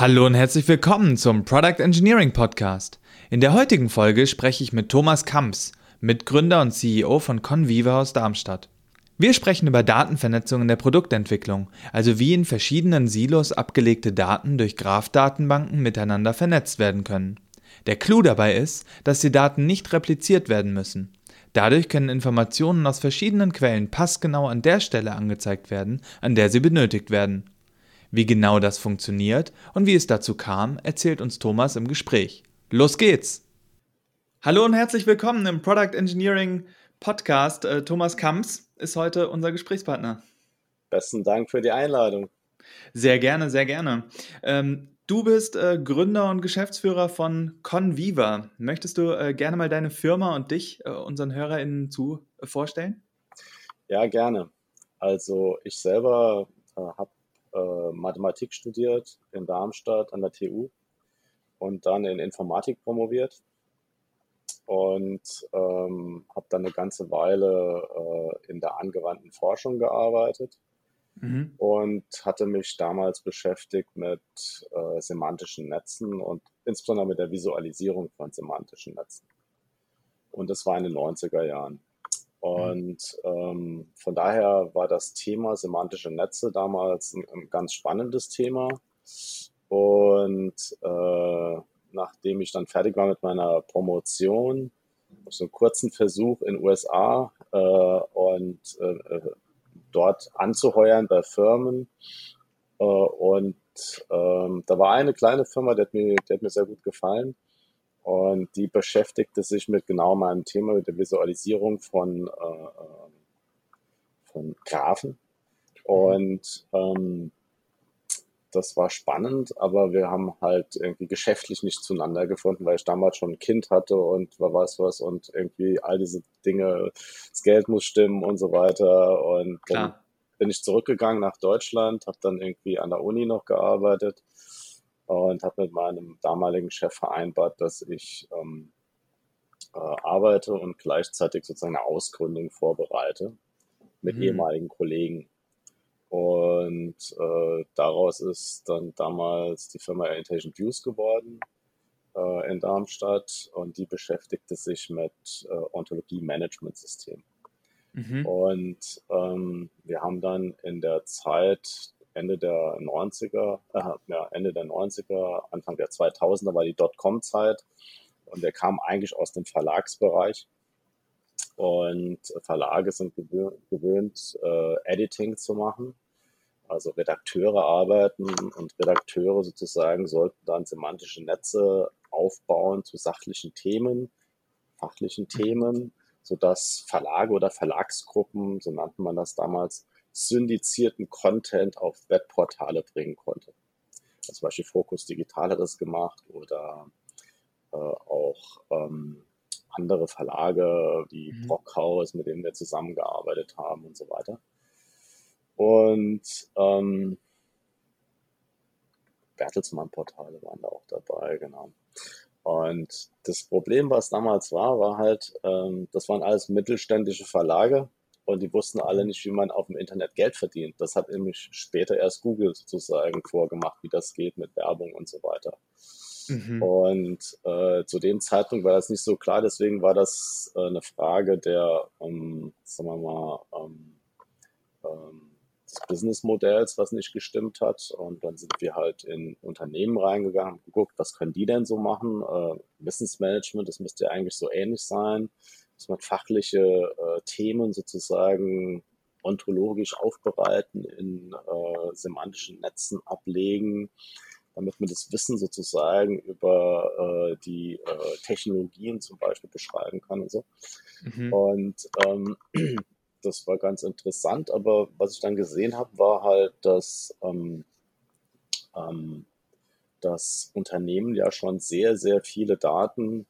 Hallo und herzlich willkommen zum Product Engineering Podcast. In der heutigen Folge spreche ich mit Thomas Kamps, Mitgründer und CEO von Conviva aus Darmstadt. Wir sprechen über Datenvernetzung in der Produktentwicklung, also wie in verschiedenen Silos abgelegte Daten durch Graph-Datenbanken miteinander vernetzt werden können. Der Clou dabei ist, dass die Daten nicht repliziert werden müssen. Dadurch können Informationen aus verschiedenen Quellen passgenau an der Stelle angezeigt werden, an der sie benötigt werden. Wie genau das funktioniert und wie es dazu kam, erzählt uns Thomas im Gespräch. Los geht's! Hallo und herzlich willkommen im Product Engineering Podcast. Äh, Thomas Kamps ist heute unser Gesprächspartner. Besten Dank für die Einladung. Sehr gerne, sehr gerne. Ähm, du bist äh, Gründer und Geschäftsführer von Conviva. Möchtest du äh, gerne mal deine Firma und dich unseren HörerInnen zu vorstellen? Ja, gerne. Also ich selber habe äh, Mathematik studiert in Darmstadt an der TU und dann in Informatik promoviert und ähm, habe dann eine ganze Weile äh, in der angewandten Forschung gearbeitet mhm. und hatte mich damals beschäftigt mit äh, semantischen Netzen und insbesondere mit der Visualisierung von semantischen Netzen. Und das war in den 90er Jahren. Mhm. Und ähm, von daher war das Thema semantische Netze damals ein, ein ganz spannendes Thema. Und äh, nachdem ich dann fertig war mit meiner Promotion, so einen kurzen Versuch in USA äh, und äh, dort anzuheuern bei Firmen. Äh, und ähm, da war eine kleine Firma, die hat mir, die hat mir sehr gut gefallen. Und die beschäftigte sich mit genau meinem Thema, mit der Visualisierung von, äh, äh von Graphen. Und ähm, das war spannend, aber wir haben halt irgendwie geschäftlich nicht zueinander gefunden, weil ich damals schon ein Kind hatte und wer weiß was und irgendwie all diese Dinge, das Geld muss stimmen und so weiter. Und Klar. dann bin ich zurückgegangen nach Deutschland, habe dann irgendwie an der Uni noch gearbeitet und habe mit meinem damaligen Chef vereinbart, dass ich ähm, äh, arbeite und gleichzeitig sozusagen eine Ausgründung vorbereite mit mhm. ehemaligen Kollegen. Und äh, daraus ist dann damals die Firma Intelligent Views geworden äh, in Darmstadt und die beschäftigte sich mit äh, Ontologie-Management-Systemen. Mhm. Und ähm, wir haben dann in der Zeit Ende der 90er, äh, ja, Ende der 90er, Anfang der 2000er war die Dotcom-Zeit und der kam eigentlich aus dem Verlagsbereich. Und Verlage sind gewöhnt, äh, Editing zu machen. Also Redakteure arbeiten und Redakteure sozusagen sollten dann semantische Netze aufbauen zu sachlichen Themen, fachlichen Themen, sodass Verlage oder Verlagsgruppen, so nannte man das damals, syndizierten Content auf Webportale bringen konnte. Also zum Beispiel Focus Digital hat das gemacht oder äh, auch ähm, andere Verlage wie mhm. Brockhaus, mit denen wir zusammengearbeitet haben und so weiter. Und ähm, Bertelsmann-Portale waren da auch dabei, genau. Und das Problem, was damals war, war halt, ähm, das waren alles mittelständische Verlage, und die wussten alle nicht, wie man auf dem Internet Geld verdient. Das hat nämlich später erst Google sozusagen vorgemacht, wie das geht mit Werbung und so weiter. Mhm. Und äh, zu dem Zeitpunkt war das nicht so klar, deswegen war das äh, eine Frage der, ähm, sagen wir mal, ähm, ähm, des Businessmodells, was nicht gestimmt hat. Und dann sind wir halt in Unternehmen reingegangen, haben geguckt, was können die denn so machen? Äh, Wissensmanagement, das müsste ja eigentlich so ähnlich sein dass man fachliche äh, Themen sozusagen ontologisch aufbereiten, in äh, semantischen Netzen ablegen, damit man das Wissen sozusagen über äh, die äh, Technologien zum Beispiel beschreiben kann und so. Mhm. Und ähm, das war ganz interessant, aber was ich dann gesehen habe, war halt, dass ähm, ähm, das Unternehmen ja schon sehr, sehr viele Daten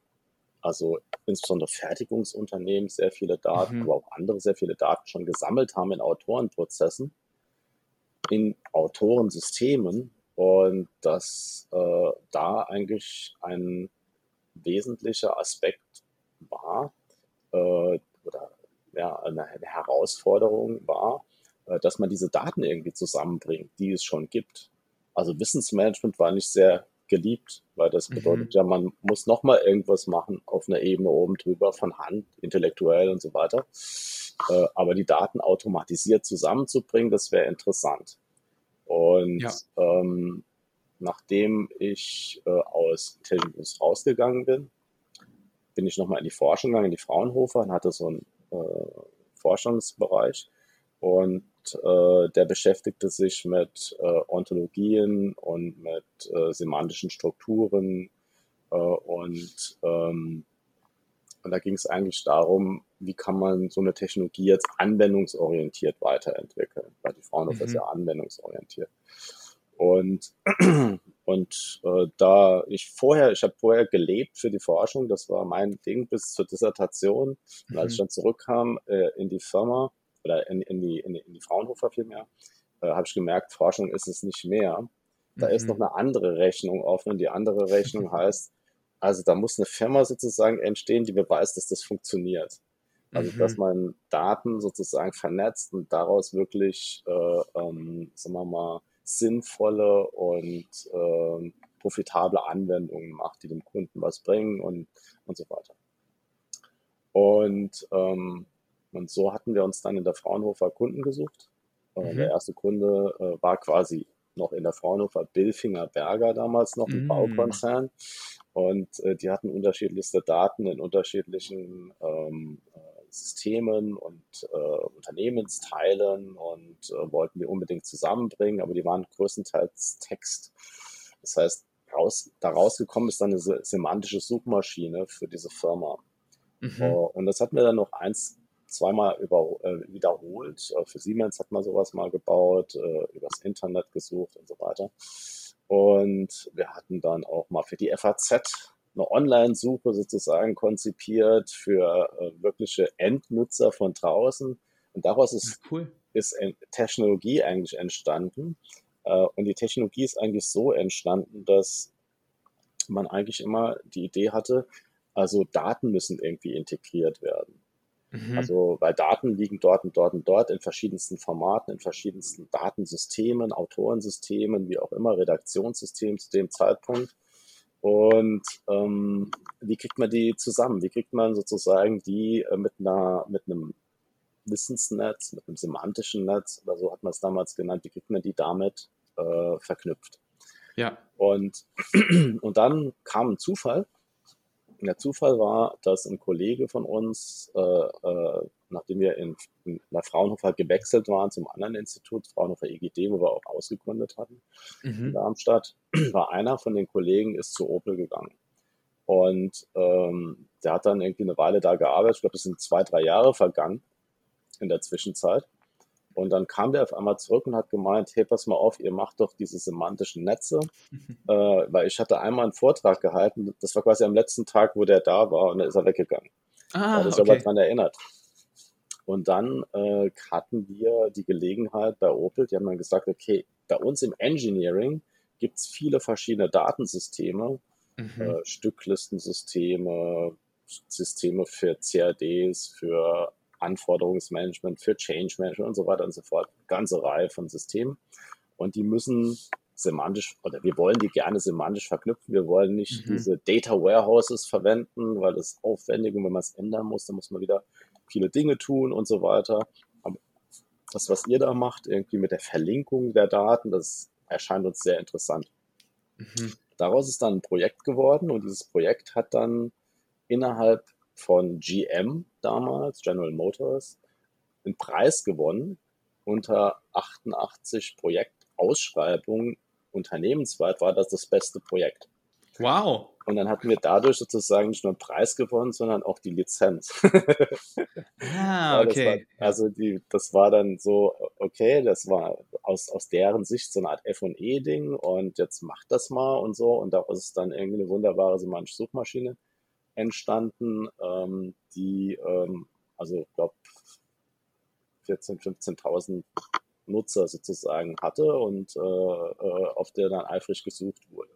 also insbesondere Fertigungsunternehmen sehr viele Daten, mhm. aber auch andere sehr viele Daten schon gesammelt haben in Autorenprozessen, in Autorensystemen und dass äh, da eigentlich ein wesentlicher Aspekt war äh, oder ja, eine Herausforderung war, äh, dass man diese Daten irgendwie zusammenbringt, die es schon gibt. also Wissensmanagement war nicht sehr geliebt, weil das bedeutet mhm. ja, man muss nochmal irgendwas machen auf einer Ebene oben drüber, von Hand, intellektuell und so weiter. Äh, aber die Daten automatisiert zusammenzubringen, das wäre interessant. Und ja. ähm, nachdem ich äh, aus Intelligence rausgegangen bin, bin ich nochmal in die Forschung gegangen, in die Fraunhofer und hatte so einen äh, Forschungsbereich. Und der beschäftigte sich mit äh, Ontologien und mit äh, semantischen Strukturen. Äh, und, ähm, und da ging es eigentlich darum, wie kann man so eine Technologie jetzt anwendungsorientiert weiterentwickeln, weil die Fraunhofer mhm. ist ja anwendungsorientiert. Und, und äh, da ich vorher, ich habe vorher gelebt für die Forschung, das war mein Ding bis zur Dissertation. Und als ich mhm. dann zurückkam äh, in die Firma oder in, in, die, in, in die Fraunhofer vielmehr, äh, habe ich gemerkt, Forschung ist es nicht mehr. Da mhm. ist noch eine andere Rechnung offen. Und die andere Rechnung heißt, also da muss eine Firma sozusagen entstehen, die beweist, dass das funktioniert. Also, mhm. dass man Daten sozusagen vernetzt und daraus wirklich, äh, ähm, sagen wir mal, sinnvolle und äh, profitable Anwendungen macht, die dem Kunden was bringen und, und so weiter. Und, ähm, und so hatten wir uns dann in der Fraunhofer Kunden gesucht. Äh, mhm. Der erste Kunde äh, war quasi noch in der Fraunhofer Billfinger Berger damals noch, ein mhm. Baukonzern. Und äh, die hatten unterschiedlichste Daten in unterschiedlichen ähm, Systemen und äh, Unternehmensteilen und äh, wollten die unbedingt zusammenbringen, aber die waren größtenteils Text. Das heißt, raus, da rausgekommen ist dann eine semantische Suchmaschine für diese Firma. Mhm. Uh, und das hatten wir dann noch eins, zweimal über, äh, wiederholt. Uh, für Siemens hat man sowas mal gebaut, äh, übers Internet gesucht und so weiter. Und wir hatten dann auch mal für die FAZ eine Online-Suche sozusagen konzipiert für äh, wirkliche Endnutzer von draußen. Und daraus ist, cool. ist Technologie eigentlich entstanden. Äh, und die Technologie ist eigentlich so entstanden, dass man eigentlich immer die Idee hatte, also Daten müssen irgendwie integriert werden. Mhm. Also, weil Daten liegen dort und dort und dort in verschiedensten Formaten, in verschiedensten Datensystemen, Autorensystemen, wie auch immer, Redaktionssystemen zu dem Zeitpunkt. Und ähm, wie kriegt man die zusammen? Wie kriegt man sozusagen die äh, mit einer, mit einem Wissensnetz, mit einem semantischen Netz oder so hat man es damals genannt, wie kriegt man die damit äh, verknüpft? Ja. Und, und dann kam ein Zufall, der Zufall war, dass ein Kollege von uns, äh, äh, nachdem wir in, in der Fraunhofer gewechselt waren zum anderen Institut, Fraunhofer EGD, wo wir auch ausgegründet hatten, mhm. in Darmstadt, war einer von den Kollegen ist zu Opel gegangen. Und ähm, der hat dann irgendwie eine Weile da gearbeitet. Ich glaube, das sind zwei, drei Jahre vergangen in der Zwischenzeit. Und dann kam der auf einmal zurück und hat gemeint, hey, pass mal auf, ihr macht doch diese semantischen Netze. äh, weil ich hatte einmal einen Vortrag gehalten, das war quasi am letzten Tag, wo der da war und dann ist er weggegangen. Ah, da ist okay. aber dran erinnert. Und dann äh, hatten wir die Gelegenheit bei Opel, die haben dann gesagt, okay, bei uns im Engineering gibt es viele verschiedene Datensysteme, mhm. äh, Stücklistensysteme, Systeme für CADs, für Anforderungsmanagement, für Change Management und so weiter und so fort. Ganze Reihe von Systemen. Und die müssen semantisch, oder wir wollen die gerne semantisch verknüpfen. Wir wollen nicht mhm. diese Data Warehouses verwenden, weil das aufwendig und wenn man es ändern muss, dann muss man wieder viele Dinge tun und so weiter. Aber das, was ihr da macht, irgendwie mit der Verlinkung der Daten, das erscheint uns sehr interessant. Mhm. Daraus ist dann ein Projekt geworden und dieses Projekt hat dann innerhalb von GM damals, General Motors, einen Preis gewonnen unter 88 Projektausschreibungen unternehmensweit war das das beste Projekt. Wow. Und dann hatten wir dadurch sozusagen nicht nur einen Preis gewonnen, sondern auch die Lizenz. ah, okay. War, also die, das war dann so, okay, das war aus, aus deren Sicht so eine Art F&E-Ding und jetzt macht das mal und so und daraus ist dann irgendwie eine wunderbare semantische Suchmaschine entstanden, ähm, die, ähm, also ich glaube, 14.000, 15.000 Nutzer sozusagen hatte und äh, äh, auf der dann eifrig gesucht wurde.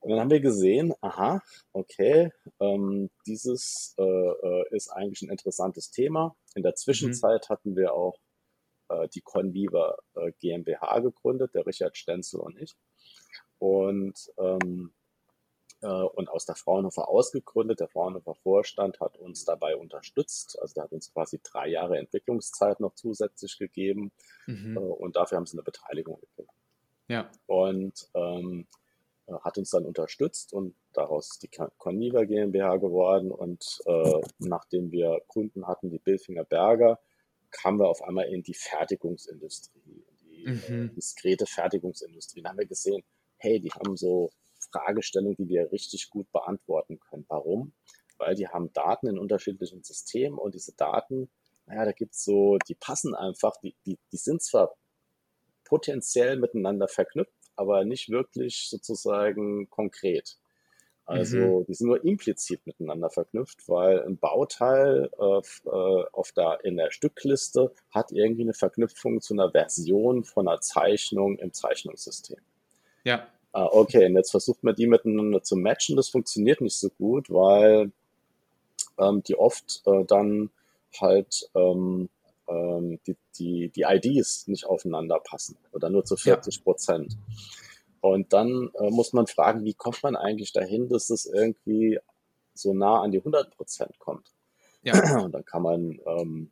Und dann haben wir gesehen, aha, okay, ähm, dieses äh, äh ist eigentlich ein interessantes Thema. In der Zwischenzeit mhm. hatten wir auch äh, die Conviva äh, GmbH gegründet, der Richard Stenzel und ich. Und, ähm, äh, und aus der Fraunhofer ausgegründet. Der Fraunhofer Vorstand hat uns dabei unterstützt. Also der hat uns quasi drei Jahre Entwicklungszeit noch zusätzlich gegeben. Mhm. Äh, und dafür haben sie eine Beteiligung gekriegt. Ja. Und ähm, äh, hat uns dann unterstützt und daraus ist die Conniva GmbH geworden. Und äh, nachdem wir Kunden hatten, die Billfinger Berger, kamen wir auf einmal in die Fertigungsindustrie, in die mhm. äh, diskrete Fertigungsindustrie. Da haben wir gesehen, hey, die haben so Fragestellungen, die wir richtig gut beantworten können. Warum? Weil die haben Daten in unterschiedlichen Systemen und diese Daten, naja, da gibt's so, die passen einfach, die, die, die sind zwar potenziell miteinander verknüpft, aber nicht wirklich sozusagen konkret. Also mhm. die sind nur implizit miteinander verknüpft, weil ein Bauteil äh, auf der, in der Stückliste hat irgendwie eine Verknüpfung zu einer Version von einer Zeichnung im Zeichnungssystem. Ja. Ah, okay, und jetzt versucht man die miteinander zu matchen. Das funktioniert nicht so gut, weil ähm, die oft äh, dann halt ähm, ähm, die, die, die IDs nicht aufeinander passen oder nur zu 40 Prozent. Ja. Und dann äh, muss man fragen, wie kommt man eigentlich dahin, dass es irgendwie so nah an die 100 Prozent kommt? Ja. Und dann kann man, ähm,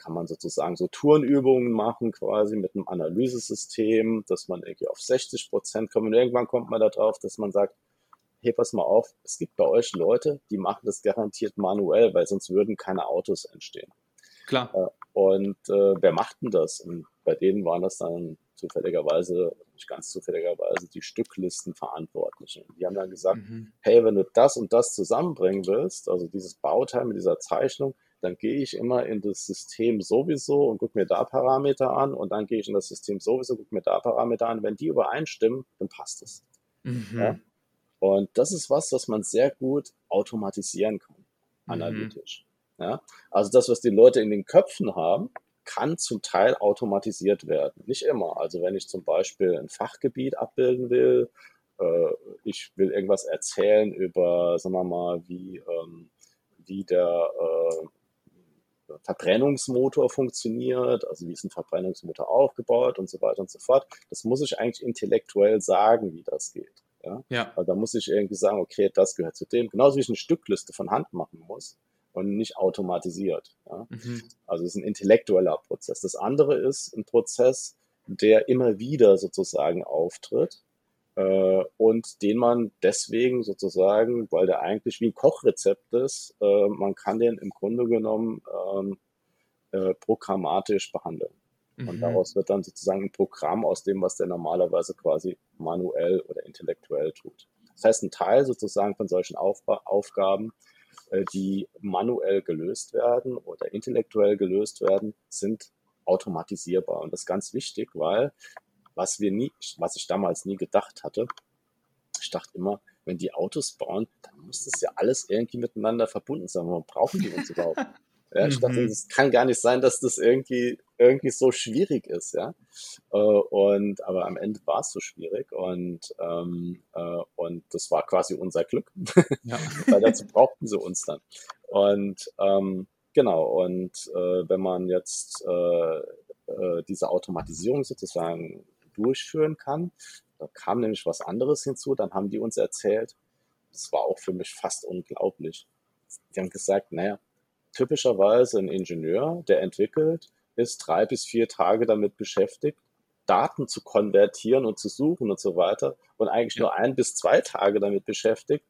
kann man sozusagen so Tourenübungen machen, quasi mit einem Analysesystem, dass man irgendwie auf 60 Prozent kommt. Und irgendwann kommt man darauf, dass man sagt, hey, pass mal auf, es gibt bei euch Leute, die machen das garantiert manuell, weil sonst würden keine Autos entstehen. Klar. Äh, und äh, wer macht denn das? Und bei denen waren das dann zufälligerweise, nicht ganz zufälligerweise, die Stücklistenverantwortlichen. Die haben dann gesagt, mhm. hey, wenn du das und das zusammenbringen willst, also dieses Bauteil mit dieser Zeichnung, dann gehe ich immer in das System sowieso und gucke mir da Parameter an und dann gehe ich in das System sowieso, gucke mir da Parameter an. Wenn die übereinstimmen, dann passt es. Mhm. Ja? Und das ist was, was man sehr gut automatisieren kann, mhm. analytisch. Mhm. Ja? Also das, was die Leute in den Köpfen haben, kann zum Teil automatisiert werden. Nicht immer. Also wenn ich zum Beispiel ein Fachgebiet abbilden will, äh, ich will irgendwas erzählen über, sagen wir mal, wie, ähm, wie der äh, Verbrennungsmotor funktioniert, also wie ist ein Verbrennungsmotor aufgebaut und so weiter und so fort. Das muss ich eigentlich intellektuell sagen, wie das geht. Ja? ja. Also da muss ich irgendwie sagen, okay, das gehört zu dem. Genauso wie ich eine Stückliste von Hand machen muss und nicht automatisiert. Ja? Mhm. Also es ist ein intellektueller Prozess. Das andere ist ein Prozess, der immer wieder sozusagen auftritt äh, und den man deswegen sozusagen, weil der eigentlich wie ein Kochrezept ist, äh, man kann den im Grunde genommen ähm, äh, programmatisch behandeln. Mhm. Und daraus wird dann sozusagen ein Programm aus dem, was der normalerweise quasi manuell oder intellektuell tut. Das heißt, ein Teil sozusagen von solchen Auf Aufgaben äh, die manuell gelöst werden oder intellektuell gelöst werden, sind automatisierbar. Und das ist ganz wichtig, weil was wir nie, was ich damals nie gedacht hatte, ich dachte immer, wenn die Autos bauen, dann muss das ja alles irgendwie miteinander verbunden sein. Warum brauchen die uns überhaupt? Ja, ich dachte, es mhm. kann gar nicht sein, dass das irgendwie, irgendwie so schwierig ist, ja. Äh, und, aber am Ende war es so schwierig und, ähm, äh, und das war quasi unser Glück. Ja. Weil dazu brauchten sie uns dann. Und, ähm, genau, und äh, wenn man jetzt äh, äh, diese Automatisierung sozusagen durchführen kann, da kam nämlich was anderes hinzu, dann haben die uns erzählt, das war auch für mich fast unglaublich. Die haben gesagt, naja, typischerweise ein Ingenieur, der entwickelt, ist drei bis vier Tage damit beschäftigt, Daten zu konvertieren und zu suchen und so weiter und eigentlich ja. nur ein bis zwei Tage damit beschäftigt,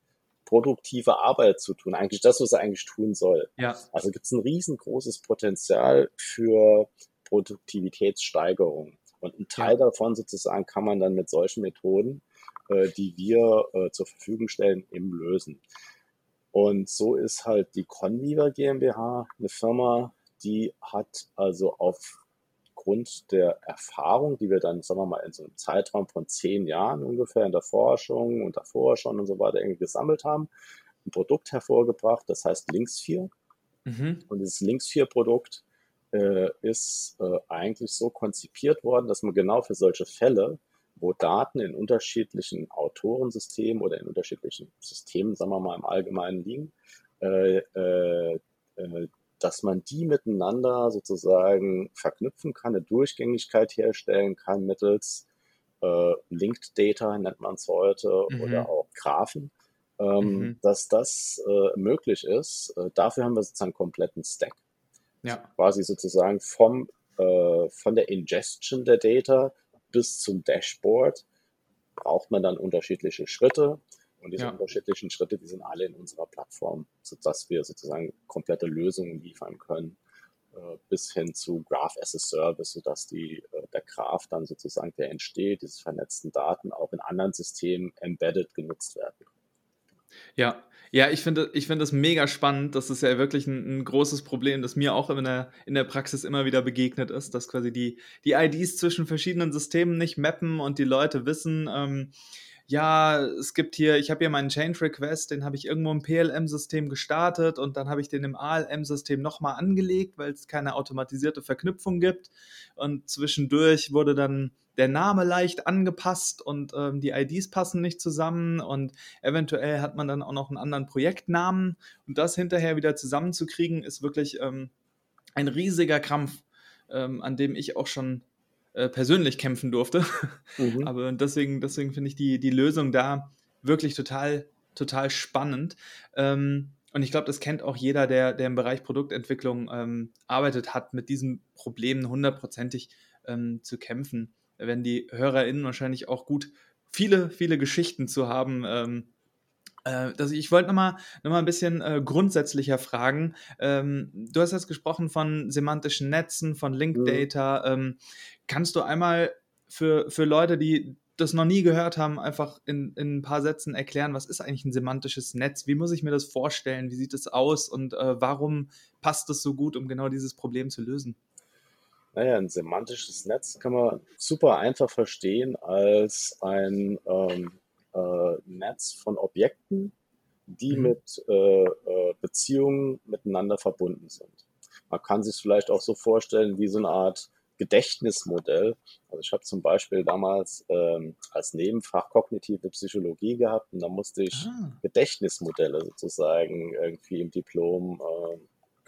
produktive Arbeit zu tun. Eigentlich das, was er eigentlich tun soll. Ja. Also gibt es ein riesengroßes Potenzial für Produktivitätssteigerung. Und ein Teil davon sozusagen kann man dann mit solchen Methoden, äh, die wir äh, zur Verfügung stellen, eben lösen. Und so ist halt die Conviva GmbH eine Firma, die hat also aufgrund der Erfahrung, die wir dann, sagen wir mal, in so einem Zeitraum von zehn Jahren ungefähr in der Forschung und davor schon und so weiter irgendwie gesammelt haben, ein Produkt hervorgebracht, das heißt Links 4. Mhm. Und dieses Links 4 Produkt äh, ist äh, eigentlich so konzipiert worden, dass man genau für solche Fälle wo Daten in unterschiedlichen Autorensystemen oder in unterschiedlichen Systemen, sagen wir mal im Allgemeinen liegen, äh, äh, äh dass man die miteinander sozusagen verknüpfen kann, eine Durchgängigkeit herstellen kann mittels äh, Linked Data, nennt man es heute, mhm. oder auch Graphen, ähm, mhm. dass das äh, möglich ist. Äh, dafür haben wir sozusagen einen kompletten Stack. Ja. Quasi sozusagen vom, äh, von der Ingestion der Data bis zum Dashboard braucht man dann unterschiedliche Schritte. Und diese ja. unterschiedlichen Schritte, die sind alle in unserer Plattform, sodass wir sozusagen komplette Lösungen liefern können, äh, bis hin zu Graph as a Service, sodass die, äh, der Graph dann sozusagen, der entsteht, diese vernetzten Daten auch in anderen Systemen embedded genutzt werden. Ja, ja, ich finde ich finde das mega spannend. Das ist ja wirklich ein, ein, großes Problem, das mir auch in der, in der Praxis immer wieder begegnet ist, dass quasi die, die IDs zwischen verschiedenen Systemen nicht mappen und die Leute wissen, ähm, ja, es gibt hier, ich habe hier meinen Change Request, den habe ich irgendwo im PLM-System gestartet und dann habe ich den im ALM-System nochmal angelegt, weil es keine automatisierte Verknüpfung gibt. Und zwischendurch wurde dann der Name leicht angepasst und ähm, die IDs passen nicht zusammen und eventuell hat man dann auch noch einen anderen Projektnamen und das hinterher wieder zusammenzukriegen, ist wirklich ähm, ein riesiger Krampf, ähm, an dem ich auch schon äh, persönlich kämpfen durfte. Mhm. Aber deswegen, deswegen finde ich die, die Lösung da wirklich total, total spannend. Ähm, und ich glaube, das kennt auch jeder, der, der im Bereich Produktentwicklung ähm, arbeitet hat, mit diesen Problemen hundertprozentig ähm, zu kämpfen. Wenn die HörerInnen wahrscheinlich auch gut viele, viele Geschichten zu haben, ähm, äh, das, ich wollte nochmal noch mal ein bisschen äh, grundsätzlicher fragen. Ähm, du hast jetzt gesprochen von semantischen Netzen, von Linked mhm. Data. Ähm, kannst du einmal für, für Leute, die das noch nie gehört haben, einfach in, in ein paar Sätzen erklären, was ist eigentlich ein semantisches Netz? Wie muss ich mir das vorstellen? Wie sieht es aus? Und äh, warum passt es so gut, um genau dieses Problem zu lösen? Naja, ein semantisches Netz kann man super einfach verstehen als ein ähm, äh, Netz von Objekten, die mhm. mit äh, äh, Beziehungen miteinander verbunden sind. Man kann sich vielleicht auch so vorstellen wie so eine Art Gedächtnismodell. Also ich habe zum Beispiel damals ähm, als Nebenfach kognitive Psychologie gehabt und da musste ich ah. Gedächtnismodelle sozusagen irgendwie im Diplom äh,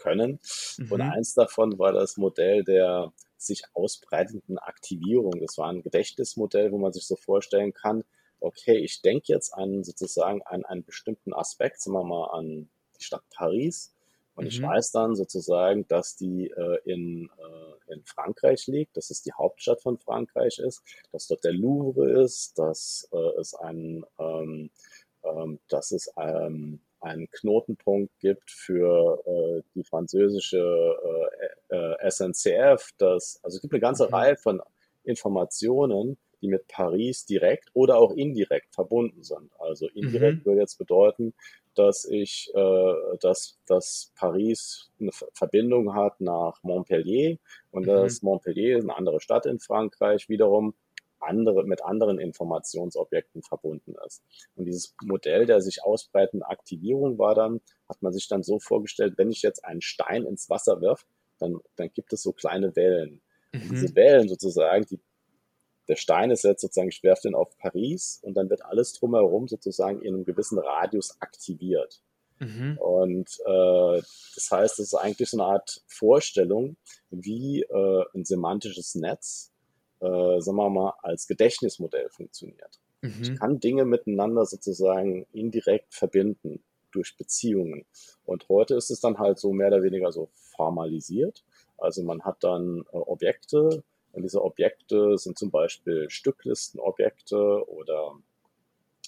können. Mhm. Und eins davon war das Modell der sich ausbreitenden Aktivierung. Das war ein Gedächtnismodell, wo man sich so vorstellen kann, okay, ich denke jetzt an sozusagen an einen bestimmten Aspekt, sagen wir mal an die Stadt Paris. Und mhm. ich weiß dann sozusagen, dass die äh, in, äh, in Frankreich liegt, dass es die Hauptstadt von Frankreich ist, dass dort der Louvre ist, dass äh, es ein, ähm, ähm, dass es ähm, einen Knotenpunkt gibt für äh, die französische äh, äh, SNCF. Das, also es gibt eine ganze mhm. Reihe von Informationen, die mit Paris direkt oder auch indirekt verbunden sind. Also indirekt mhm. würde jetzt bedeuten, dass ich, äh, dass, dass Paris eine Verbindung hat nach Montpellier und mhm. dass Montpellier, eine andere Stadt in Frankreich, wiederum andere, mit anderen Informationsobjekten verbunden ist. Und dieses Modell der sich ausbreitenden Aktivierung war dann, hat man sich dann so vorgestellt, wenn ich jetzt einen Stein ins Wasser wirf, dann, dann gibt es so kleine Wellen. Mhm. Und diese Wellen sozusagen, die der Stein ist jetzt sozusagen, ich werfe den auf Paris und dann wird alles drumherum sozusagen in einem gewissen Radius aktiviert. Mhm. Und äh, das heißt, es ist eigentlich so eine Art Vorstellung, wie äh, ein semantisches Netz, äh, sagen wir mal, als Gedächtnismodell funktioniert. Mhm. Ich kann Dinge miteinander sozusagen indirekt verbinden durch Beziehungen. Und heute ist es dann halt so mehr oder weniger so formalisiert. Also man hat dann äh, Objekte, und diese Objekte sind zum Beispiel Stücklistenobjekte oder,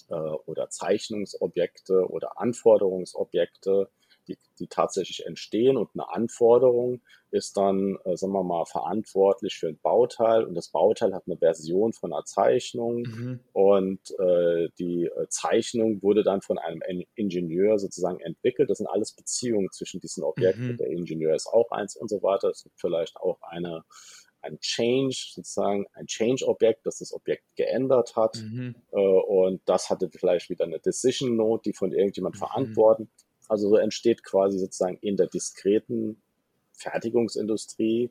äh, oder Zeichnungsobjekte oder Anforderungsobjekte, die, die tatsächlich entstehen. Und eine Anforderung ist dann, äh, sagen wir mal, verantwortlich für ein Bauteil. Und das Bauteil hat eine Version von einer Zeichnung. Mhm. Und äh, die äh, Zeichnung wurde dann von einem Ingenieur sozusagen entwickelt. Das sind alles Beziehungen zwischen diesen Objekten. Mhm. Der Ingenieur ist auch eins und so weiter. Es gibt vielleicht auch eine ein Change, sozusagen ein Change-Objekt, das das Objekt geändert hat. Mhm. Äh, und das hatte vielleicht wieder eine Decision Note, die von irgendjemand mhm. verantwortet. Also so entsteht quasi sozusagen in der diskreten Fertigungsindustrie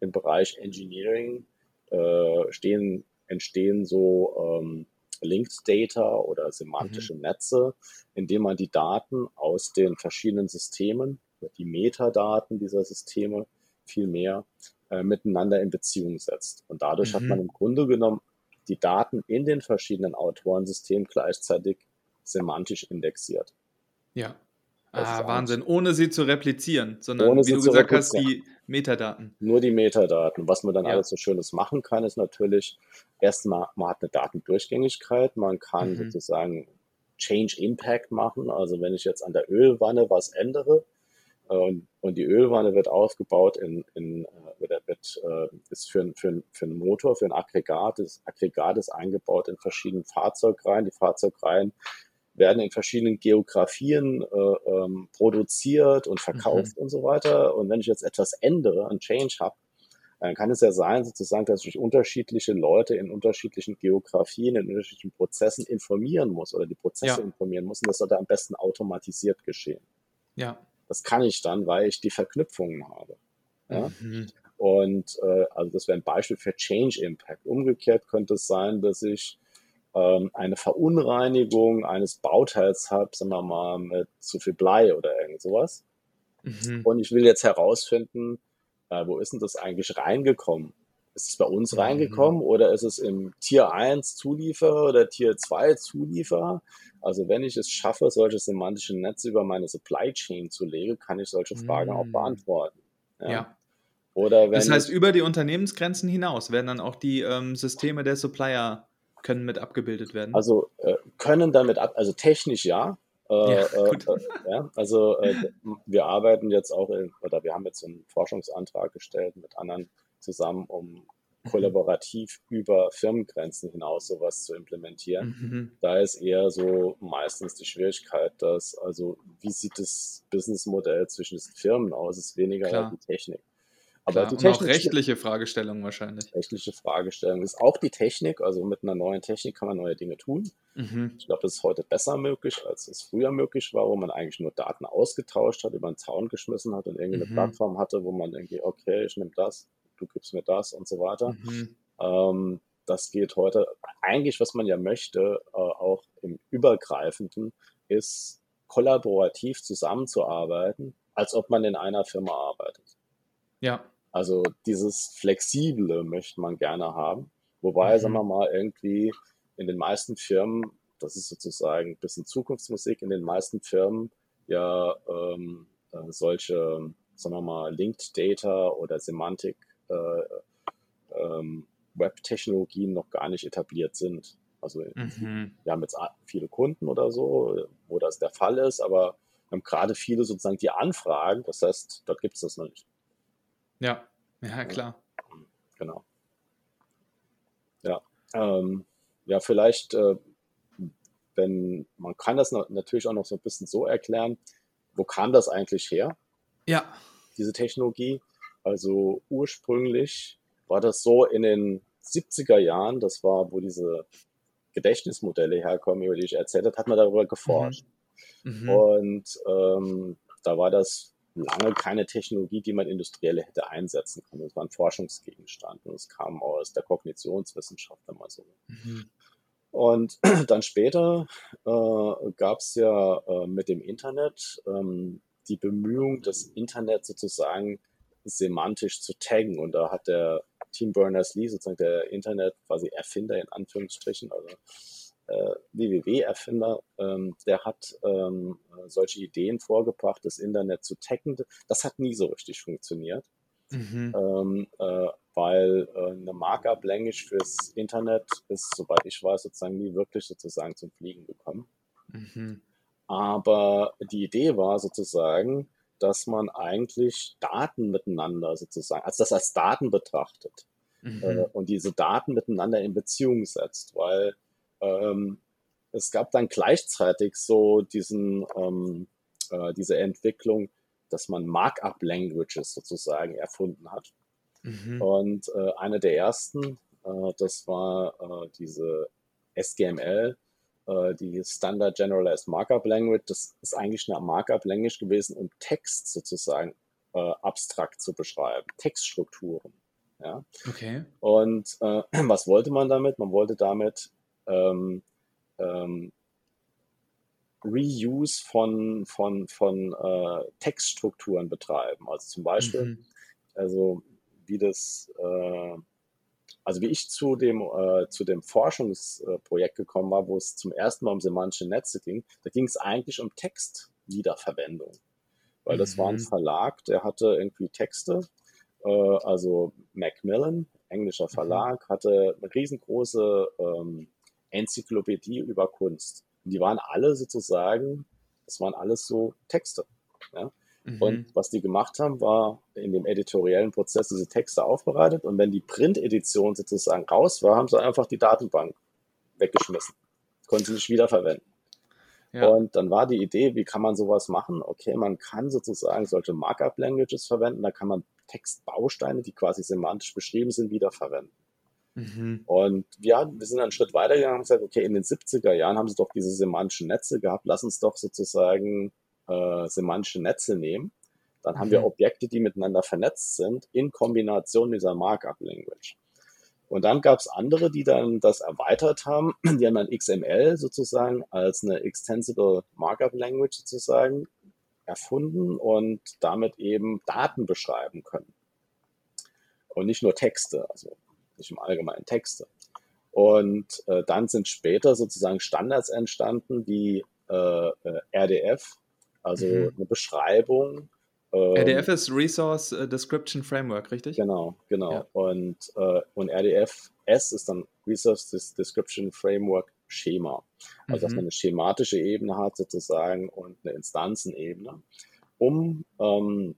im Bereich Engineering äh, stehen, entstehen so ähm, Linked Data oder semantische mhm. Netze, indem man die Daten aus den verschiedenen Systemen die Metadaten dieser Systeme viel mehr äh, miteinander in Beziehung setzt. Und dadurch mhm. hat man im Grunde genommen die Daten in den verschiedenen Autorensystemen gleichzeitig semantisch indexiert. Ja. Ah, Wahnsinn. Ohne sie zu replizieren, sondern Ohne wie du gesagt hast, die Metadaten. Nur die Metadaten. Was man dann ja. alles so Schönes machen kann, ist natürlich erstmal, man hat eine Datendurchgängigkeit, man kann mhm. sozusagen Change Impact machen. Also wenn ich jetzt an der Ölwanne was ändere äh, und, und die Ölwanne wird aufgebaut in, in äh, wird, wird, äh, ist für, für, für einen Motor, für ein Aggregat. Das Aggregat ist eingebaut in verschiedenen Fahrzeugreihen. Die Fahrzeugreihen werden in verschiedenen Geografien äh, ähm, produziert und verkauft mhm. und so weiter. Und wenn ich jetzt etwas ändere, ein Change habe, dann kann es ja sein, sozusagen, dass ich unterschiedliche Leute in unterschiedlichen Geografien, in unterschiedlichen Prozessen informieren muss oder die Prozesse ja. informieren muss. Und das sollte am besten automatisiert geschehen. Ja. Das kann ich dann, weil ich die Verknüpfungen habe. Ja? Mhm. Und äh, also das wäre ein Beispiel für Change Impact. Umgekehrt könnte es sein, dass ich eine Verunreinigung eines Bauteils habe, sagen wir mal, mit zu viel Blei oder irgend sowas. Mhm. Und ich will jetzt herausfinden, äh, wo ist denn das eigentlich reingekommen? Ist es bei uns mhm. reingekommen oder ist es im Tier 1 Zulieferer oder Tier 2 Zulieferer? Also wenn ich es schaffe, solche semantische Netze über meine Supply Chain zu legen, kann ich solche Fragen mhm. auch beantworten. Ja. ja. Oder wenn das heißt, über die Unternehmensgrenzen hinaus werden dann auch die ähm, Systeme der Supplier können mit abgebildet werden? Also äh, können damit ab, also technisch ja. Äh, ja, äh, äh, ja, also äh, wir arbeiten jetzt auch in, oder wir haben jetzt einen Forschungsantrag gestellt mit anderen zusammen, um mhm. kollaborativ über Firmengrenzen hinaus sowas zu implementieren. Mhm. Da ist eher so meistens die Schwierigkeit, dass also wie sieht das Businessmodell zwischen den Firmen aus, ist weniger Klar. die Technik. Aber Klar, die Technik, auch rechtliche Fragestellungen wahrscheinlich. Rechtliche Fragestellung ist auch die Technik. Also mit einer neuen Technik kann man neue Dinge tun. Mhm. Ich glaube, das ist heute besser möglich, als es früher möglich war, wo man eigentlich nur Daten ausgetauscht hat, über einen Zaun geschmissen hat und irgendwie eine mhm. Plattform hatte, wo man irgendwie, okay, ich nehme das, du gibst mir das und so weiter. Mhm. Ähm, das geht heute. Eigentlich, was man ja möchte, äh, auch im Übergreifenden, ist kollaborativ zusammenzuarbeiten, als ob man in einer Firma arbeitet. Ja. Also dieses Flexible möchte man gerne haben. Wobei, mhm. sagen wir mal, irgendwie in den meisten Firmen, das ist sozusagen ein bisschen Zukunftsmusik, in den meisten Firmen ja ähm, äh, solche, sagen wir mal, Linked Data oder Semantik äh, ähm, Web-Technologien noch gar nicht etabliert sind. Also mhm. wir haben jetzt viele Kunden oder so, wo das der Fall ist, aber wir haben gerade viele sozusagen die Anfragen, das heißt, dort gibt es das noch nicht. Ja, ja, klar. Genau. Ja, ähm, ja, vielleicht, äh, wenn man kann das natürlich auch noch so ein bisschen so erklären, wo kam das eigentlich her? Ja. Diese Technologie. Also ursprünglich war das so in den 70er Jahren, das war, wo diese Gedächtnismodelle herkommen, über die ich erzählt habe, hat man darüber geforscht. Mhm. Mhm. Und ähm, da war das lange keine Technologie, die man industriell hätte einsetzen können. Es war ein Forschungsgegenstand und es kam aus der Kognitionswissenschaft, wenn man so mhm. Und dann später äh, gab es ja äh, mit dem Internet ähm, die Bemühung, das Internet sozusagen semantisch zu taggen. Und da hat der Tim Berners-Lee, sozusagen der Internet quasi Erfinder in Anführungsstrichen, also äh, WWW-Erfinder, ähm, der hat ähm, solche Ideen vorgebracht, das Internet zu taggen. Das hat nie so richtig funktioniert, mhm. ähm, äh, weil äh, eine Markup-Language fürs Internet ist, soweit ich weiß, sozusagen nie wirklich sozusagen zum Fliegen gekommen. Mhm. Aber die Idee war sozusagen, dass man eigentlich Daten miteinander sozusagen, als das als Daten betrachtet mhm. äh, und diese Daten miteinander in Beziehung setzt, weil ähm, es gab dann gleichzeitig so diesen, ähm, äh, diese Entwicklung, dass man Markup-Languages sozusagen erfunden hat. Mhm. Und äh, eine der ersten, äh, das war äh, diese SGML, äh, die Standard Generalized Markup Language. Das ist eigentlich eine Markup Language gewesen, um Text sozusagen äh, abstrakt zu beschreiben, Textstrukturen. Ja. Okay. Und äh, was wollte man damit? Man wollte damit ähm, ähm, Reuse von, von, von äh, Textstrukturen betreiben. Also zum Beispiel, mhm. also wie das, äh, also wie ich zu dem, äh, zu dem Forschungsprojekt gekommen war, wo es zum ersten Mal um semantische Netze ging, da ging es eigentlich um Textwiederverwendung. Weil das mhm. war ein mhm. Verlag, der hatte irgendwie Texte, äh, also Macmillan, englischer mhm. Verlag, mhm. hatte eine riesengroße ähm, Enzyklopädie über Kunst. Und die waren alle sozusagen, das waren alles so Texte. Ja? Mhm. Und was die gemacht haben, war in dem editoriellen Prozess diese Texte aufbereitet und wenn die Print-Edition sozusagen raus war, haben sie einfach die Datenbank weggeschmissen. Konnten sie nicht wiederverwenden. Ja. Und dann war die Idee, wie kann man sowas machen? Okay, man kann sozusagen solche Markup-Languages verwenden, da kann man Textbausteine, die quasi semantisch beschrieben sind, wiederverwenden. Mhm. Und ja, wir sind einen Schritt weitergegangen und gesagt, okay, in den 70er Jahren haben sie doch diese semantischen Netze gehabt, lass uns doch sozusagen äh, semantische Netze nehmen. Dann haben wir mhm. Objekte, die miteinander vernetzt sind, in Kombination dieser Markup-Language. Und dann gab es andere, die dann das erweitert haben. Die haben dann XML sozusagen als eine Extensible Markup Language sozusagen erfunden und damit eben Daten beschreiben können. Und nicht nur Texte, also nicht im Allgemeinen Texte. Und äh, dann sind später sozusagen Standards entstanden, wie äh, äh RDF, also mhm. eine Beschreibung. Ähm, RDF ist Resource äh, Description Framework, richtig? Genau, genau. Ja. Und, äh, und RDF S ist dann Resource Description Framework Schema. Also, mhm. dass man eine schematische Ebene hat sozusagen und eine Instanzenebene, um ähm,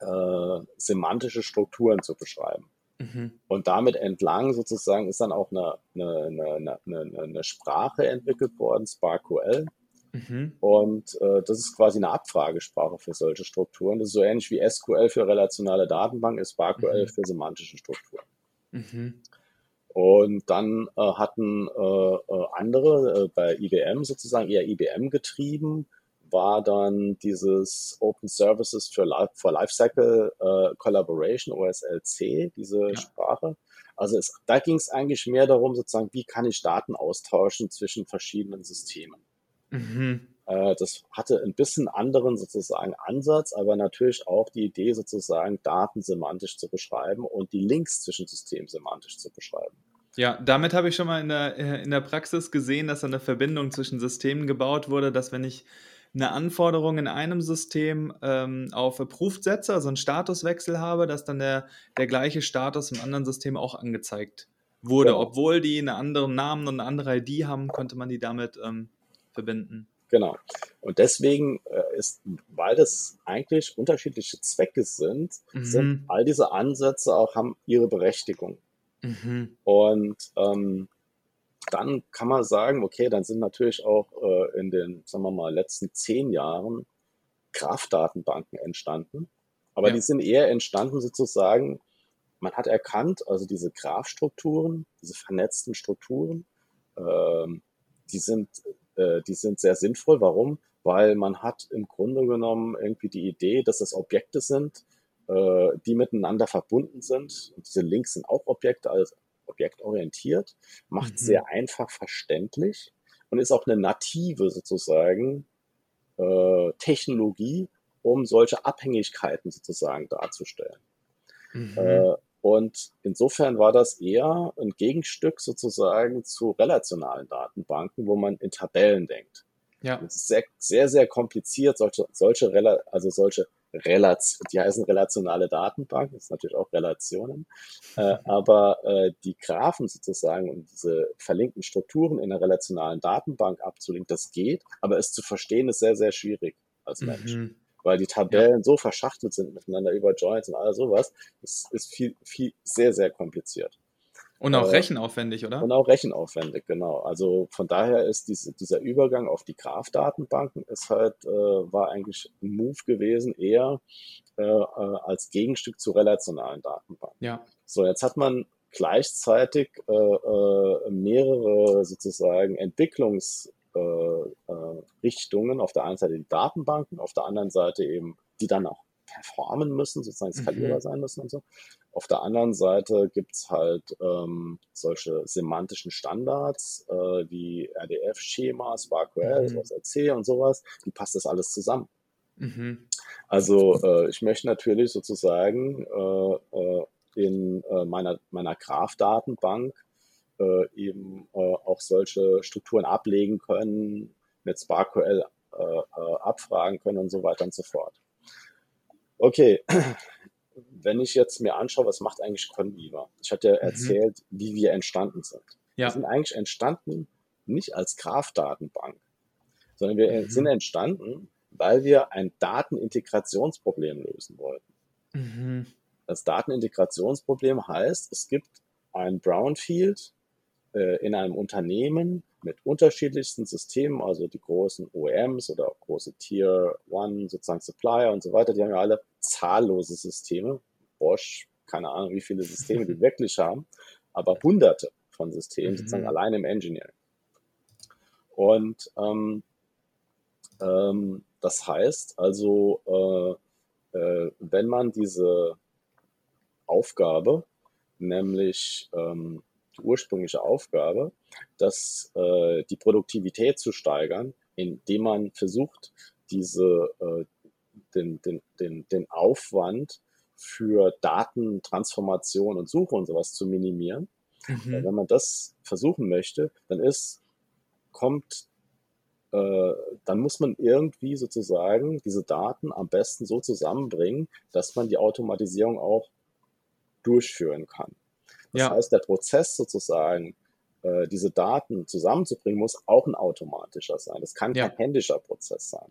äh, semantische Strukturen zu beschreiben. Mhm. Und damit entlang sozusagen ist dann auch eine, eine, eine, eine, Sprache entwickelt worden, SparkQL. Mhm. Und äh, das ist quasi eine Abfragesprache für solche Strukturen. Das ist so ähnlich wie SQL für relationale Datenbanken, ist SparkQL mhm. für semantische Strukturen. Mhm. Und dann äh, hatten äh, äh andere äh, bei IBM sozusagen eher IBM getrieben, war dann dieses Open Services für, for Lifecycle äh, Collaboration, OSLC, diese ja. Sprache. Also es, da ging es eigentlich mehr darum, sozusagen, wie kann ich Daten austauschen zwischen verschiedenen Systemen. Mhm. Äh, das hatte ein bisschen anderen sozusagen Ansatz, aber natürlich auch die Idee sozusagen Daten semantisch zu beschreiben und die Links zwischen Systemen semantisch zu beschreiben. Ja, damit habe ich schon mal in der, äh, in der Praxis gesehen, dass eine Verbindung zwischen Systemen gebaut wurde, dass wenn ich eine Anforderung in einem System ähm, auf Approved setze, also einen Statuswechsel habe, dass dann der, der gleiche Status im anderen System auch angezeigt wurde. Genau. Obwohl die einen anderen Namen und eine andere ID haben, konnte man die damit ähm, verbinden. Genau. Und deswegen äh, ist, weil das eigentlich unterschiedliche Zwecke sind, mhm. sind all diese Ansätze auch haben ihre Berechtigung. Mhm. Und ähm, dann kann man sagen, okay, dann sind natürlich auch äh, in den, sagen wir mal, letzten zehn Jahren Graph-Datenbanken entstanden. Aber ja. die sind eher entstanden sozusagen, man hat erkannt, also diese Graph-Strukturen, diese vernetzten Strukturen, äh, die sind, äh, die sind sehr sinnvoll. Warum? Weil man hat im Grunde genommen irgendwie die Idee, dass das Objekte sind, äh, die miteinander verbunden sind. Und diese Links sind auch Objekte, also objektorientiert, macht mhm. sehr einfach verständlich und ist auch eine native sozusagen äh, Technologie, um solche Abhängigkeiten sozusagen darzustellen. Mhm. Äh, und insofern war das eher ein Gegenstück sozusagen zu relationalen Datenbanken, wo man in Tabellen denkt. Ja. Es ist sehr, sehr, sehr kompliziert, solche, solche, also solche Relation, die heißen relationale Datenbanken, das ist natürlich auch Relationen, äh, aber äh, die Graphen sozusagen und diese verlinkten Strukturen in einer relationalen Datenbank abzulegen, das geht, aber es zu verstehen ist sehr, sehr schwierig als Mensch. Mhm. Weil die Tabellen ja. so verschachtelt sind miteinander über Joins und all sowas, es ist viel, viel, sehr, sehr kompliziert. Und auch äh, rechenaufwendig, oder? Und auch rechenaufwendig, genau. Also von daher ist diese, dieser Übergang auf die Graph-Datenbanken ist halt, äh, war eigentlich ein Move gewesen, eher äh, äh, als Gegenstück zu relationalen Datenbanken. Ja. So, jetzt hat man gleichzeitig äh, äh, mehrere sozusagen Entwicklungsrichtungen. Auf der einen Seite die Datenbanken, auf der anderen Seite eben die dann auch performen müssen, sozusagen skalierbar mhm. sein müssen und so. Auf der anderen Seite gibt es halt ähm, solche semantischen Standards äh, wie RDF-Schema, SparkQL, mhm. RC und sowas. Wie passt das alles zusammen? Mhm. Also äh, ich möchte natürlich sozusagen äh, äh in äh, meiner, meiner Graph-Datenbank äh, eben auch solche Strukturen ablegen können, mit SparkQL abfragen können und so weiter und so fort. Okay, wenn ich jetzt mir anschaue, was macht eigentlich Conviva? Ich hatte ja mhm. erzählt, wie wir entstanden sind. Ja. Wir sind eigentlich entstanden nicht als Graph-Datenbank, sondern wir mhm. sind entstanden, weil wir ein Datenintegrationsproblem lösen wollten. Mhm. Das Datenintegrationsproblem heißt, es gibt ein Brownfield äh, in einem Unternehmen mit unterschiedlichsten Systemen, also die großen OEMs oder große Tier One sozusagen Supplier und so weiter, die haben ja alle zahllose Systeme. Bosch, keine Ahnung, wie viele Systeme die wirklich haben, aber hunderte von Systemen mhm. sozusagen allein im Engineering. Und ähm, ähm, das heißt also, äh, äh, wenn man diese Aufgabe, nämlich ähm, die ursprüngliche Aufgabe, dass äh, die Produktivität zu steigern, indem man versucht, diese, äh, den, den, den, den Aufwand für Datentransformation und Suche und sowas zu minimieren. Mhm. Wenn man das versuchen möchte, dann ist, kommt äh, dann muss man irgendwie sozusagen diese Daten am besten so zusammenbringen, dass man die Automatisierung auch durchführen kann. Das ja. heißt, der Prozess sozusagen, äh, diese Daten zusammenzubringen, muss auch ein automatischer sein. Das kann ja. kein händischer Prozess sein.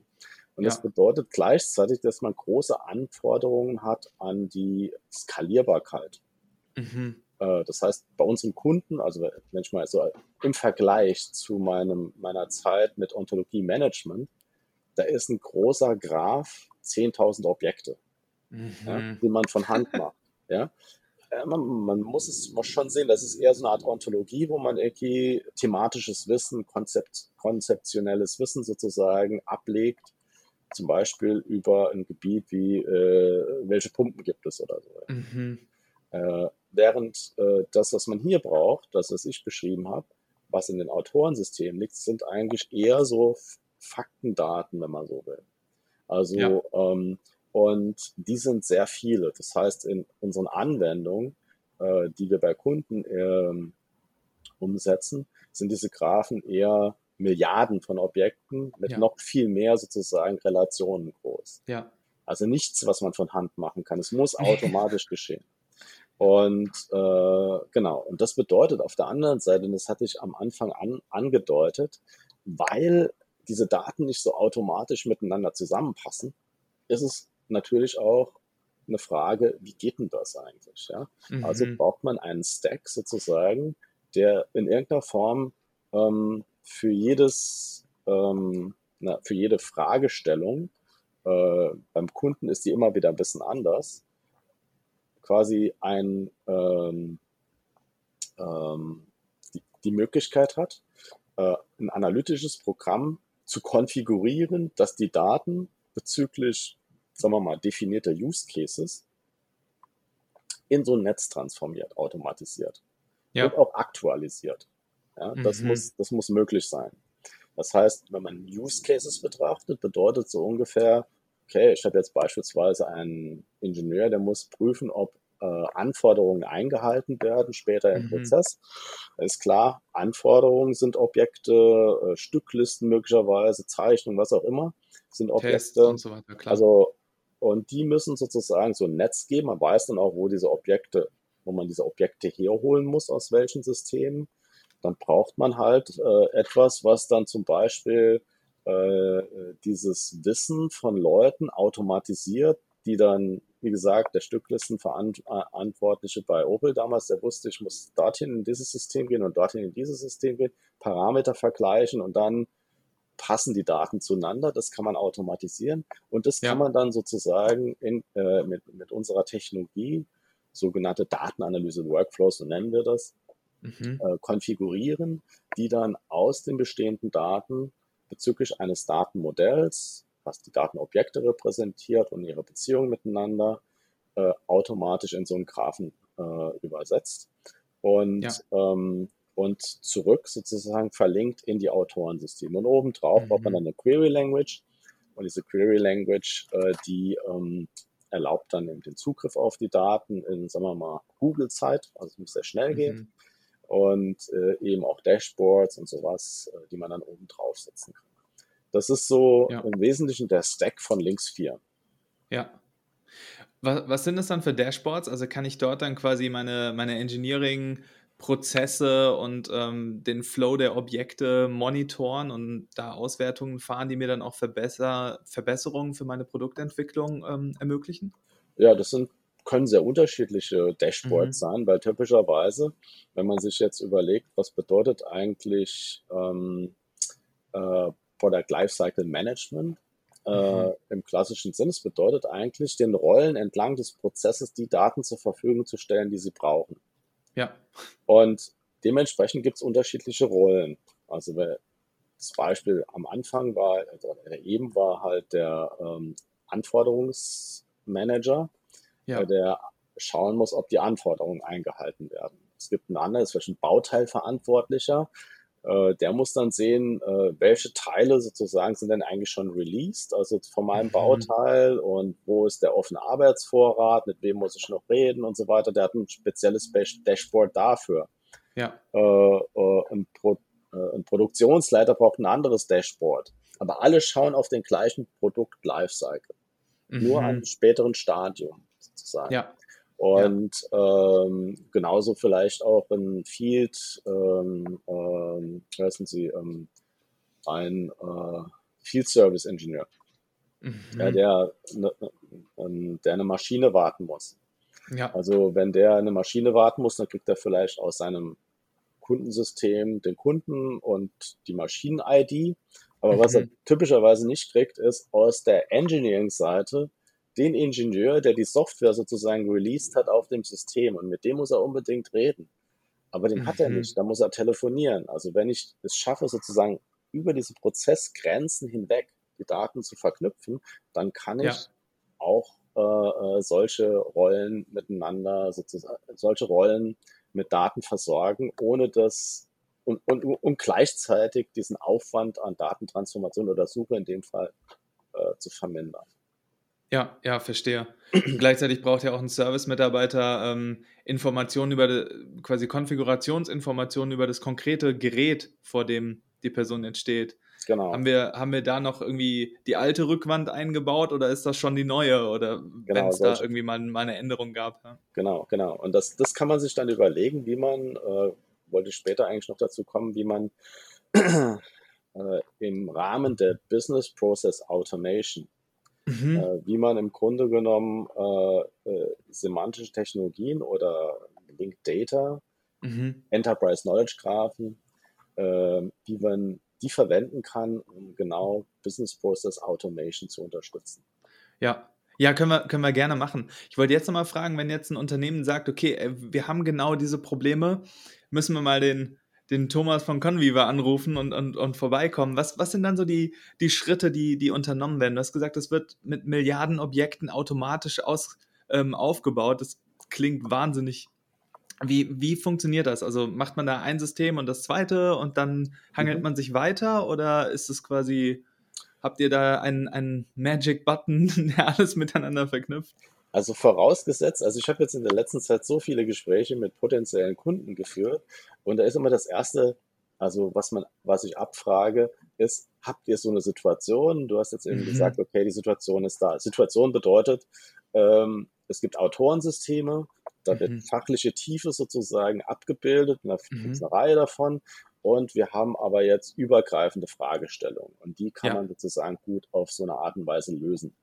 Und ja. das bedeutet gleichzeitig, dass man große Anforderungen hat an die Skalierbarkeit. Mhm. Äh, das heißt, bei unseren Kunden, also wenn ich mal so im Vergleich zu meinem, meiner Zeit mit Ontologie Management, da ist ein großer Graph 10.000 Objekte, mhm. ja, die man von Hand macht. Ja? Man, man, muss es schon sehen, das ist eher so eine Art Ontologie, wo man irgendwie thematisches Wissen, Konzept, konzeptionelles Wissen sozusagen ablegt, zum Beispiel über ein Gebiet wie äh, welche Pumpen gibt es oder so. Mhm. Äh, während äh, das, was man hier braucht, das, was ich beschrieben habe, was in den Autorensystemen liegt, sind eigentlich eher so Faktendaten, wenn man so will. Also, ja. ähm, und die sind sehr viele. Das heißt, in unseren Anwendungen, äh, die wir bei Kunden äh, umsetzen, sind diese Graphen eher Milliarden von Objekten mit ja. noch viel mehr sozusagen Relationen groß. Ja. Also nichts, was man von Hand machen kann. Es muss automatisch geschehen. Und äh, genau, und das bedeutet auf der anderen Seite, und das hatte ich am Anfang an, angedeutet, weil diese Daten nicht so automatisch miteinander zusammenpassen, ist es natürlich auch eine Frage, wie geht denn das eigentlich? Ja? Also mhm. Also braucht man einen Stack sozusagen, der in irgendeiner Form ähm, für jedes, ähm, na, für jede Fragestellung, äh, beim Kunden ist die immer wieder ein bisschen anders, quasi ein, ähm, ähm, die, die, Möglichkeit hat, äh, ein analytisches Programm zu konfigurieren, dass die Daten bezüglich, sagen wir mal, definierter Use Cases in so ein Netz transformiert, automatisiert ja. und auch aktualisiert. Ja, das, mhm. muss, das muss möglich sein. Das heißt, wenn man Use Cases betrachtet, bedeutet so ungefähr, okay, ich habe jetzt beispielsweise einen Ingenieur, der muss prüfen, ob äh, Anforderungen eingehalten werden später im mhm. Prozess. Ist klar, Anforderungen sind Objekte, äh, Stücklisten möglicherweise, Zeichnungen, was auch immer, sind Objekte. und so weiter, klar. Also, und die müssen sozusagen so ein Netz geben. Man weiß dann auch, wo diese Objekte, wo man diese Objekte herholen muss, aus welchen Systemen. Dann braucht man halt äh, etwas, was dann zum Beispiel äh, dieses Wissen von Leuten automatisiert, die dann, wie gesagt, der Stücklistenverantwortliche bei Opel damals, der wusste, ich muss dorthin in dieses System gehen und dorthin in dieses System gehen, Parameter vergleichen und dann passen die Daten zueinander. Das kann man automatisieren und das ja. kann man dann sozusagen in, äh, mit, mit unserer Technologie, sogenannte Datenanalyse Workflows, so nennen wir das, mhm. äh, konfigurieren, die dann aus den bestehenden Daten bezüglich eines Datenmodells, was die Datenobjekte repräsentiert und ihre Beziehungen miteinander, äh, automatisch in so einen Graphen äh, übersetzt und, ja. ähm, und zurück sozusagen verlinkt in die Autorensysteme. Und obendrauf mhm. braucht man dann eine Query Language und diese Query Language, äh, die ähm, erlaubt dann eben den Zugriff auf die Daten in, sagen wir mal, Google-Zeit, also es muss sehr schnell gehen. Mhm. Und äh, eben auch Dashboards und sowas, äh, die man dann oben draufsetzen kann. Das ist so ja. im Wesentlichen der Stack von Links 4. Ja. Was, was sind das dann für Dashboards? Also kann ich dort dann quasi meine, meine Engineering- Prozesse und ähm, den Flow der Objekte monitoren und da Auswertungen fahren, die mir dann auch Verbesser Verbesserungen für meine Produktentwicklung ähm, ermöglichen? Ja, das sind, können sehr unterschiedliche Dashboards mhm. sein, weil typischerweise, wenn man sich jetzt überlegt, was bedeutet eigentlich ähm, äh, Product Lifecycle Management, äh, mhm. im klassischen Sinn. Es bedeutet eigentlich, den Rollen entlang des Prozesses die Daten zur Verfügung zu stellen, die sie brauchen. Ja. Und dementsprechend gibt es unterschiedliche Rollen. Also das Beispiel am Anfang war, oder eben war halt der ähm, Anforderungsmanager, ja. der schauen muss, ob die Anforderungen eingehalten werden. Es gibt einen anderen, das ist ein Bauteilverantwortlicher, äh, der muss dann sehen, äh, welche Teile sozusagen sind denn eigentlich schon released, also von meinem mhm. Bauteil und wo ist der offene Arbeitsvorrat, mit wem muss ich noch reden und so weiter. Der hat ein spezielles Dashboard dafür. Ja. Äh, äh, ein, Pro, äh, ein Produktionsleiter braucht ein anderes Dashboard. Aber alle schauen auf den gleichen Produkt-Lifecycle. Mhm. Nur an einem späteren Stadium sozusagen. Ja. Und ja. ähm, genauso vielleicht auch ein Field, ähm, ähm, wissen Sie, ähm, ein äh, Field Service Engineer, mhm. ja, der, ne, ne, der eine Maschine warten muss. Ja. Also wenn der eine Maschine warten muss, dann kriegt er vielleicht aus seinem Kundensystem den Kunden und die Maschinen-ID. Aber mhm. was er mhm. typischerweise nicht kriegt, ist aus der Engineering-Seite den Ingenieur, der die Software sozusagen released hat auf dem System und mit dem muss er unbedingt reden. Aber den mhm. hat er mhm. nicht, da muss er telefonieren. Also wenn ich es schaffe, sozusagen über diese Prozessgrenzen hinweg die Daten zu verknüpfen, dann kann ich ja. auch äh, äh, solche Rollen miteinander, sozusagen, solche Rollen mit Daten versorgen, ohne dass und, und, und gleichzeitig diesen Aufwand an Datentransformation oder Suche in dem Fall äh, zu vermindern. Ja, ja, verstehe. Gleichzeitig braucht ja auch ein Service-Mitarbeiter ähm, Informationen über quasi Konfigurationsinformationen über das konkrete Gerät, vor dem die Person entsteht. Genau. Haben wir, haben wir da noch irgendwie die alte Rückwand eingebaut oder ist das schon die neue? Oder genau, wenn es da irgendwie mal, mal, eine Änderung gab? Ja? Genau, genau. Und das, das kann man sich dann überlegen, wie man, äh, wollte ich später eigentlich noch dazu kommen, wie man äh, im Rahmen der Business Process Automation mhm. äh, wie man im Grunde genommen äh, äh, semantische Technologien oder Linked Data, mhm. Enterprise Knowledge Graphen, ähm, wie man die verwenden kann, um genau Business Process Automation zu unterstützen. Ja, ja, können wir, können wir gerne machen. Ich wollte jetzt nochmal fragen, wenn jetzt ein Unternehmen sagt, okay, äh, wir haben genau diese Probleme, müssen wir mal den, den Thomas von Conviva anrufen und, und, und vorbeikommen. Was, was sind dann so die, die Schritte, die, die unternommen werden? Du hast gesagt, es wird mit Milliarden Objekten automatisch aus, ähm, aufgebaut. Das klingt wahnsinnig. Wie, wie funktioniert das? Also macht man da ein System und das zweite und dann hangelt mhm. man sich weiter oder ist es quasi, habt ihr da einen, einen Magic Button, der alles miteinander verknüpft? Also vorausgesetzt, also ich habe jetzt in der letzten Zeit so viele Gespräche mit potenziellen Kunden geführt und da ist immer das erste, also was man, was ich abfrage, ist, habt ihr so eine Situation? Du hast jetzt eben mhm. gesagt, okay, die Situation ist da. Situation bedeutet, ähm, es gibt Autorensysteme, da mhm. wird fachliche Tiefe sozusagen abgebildet, da gibt es eine Reihe davon. Und wir haben aber jetzt übergreifende Fragestellungen und die kann ja. man sozusagen gut auf so eine Art und Weise lösen.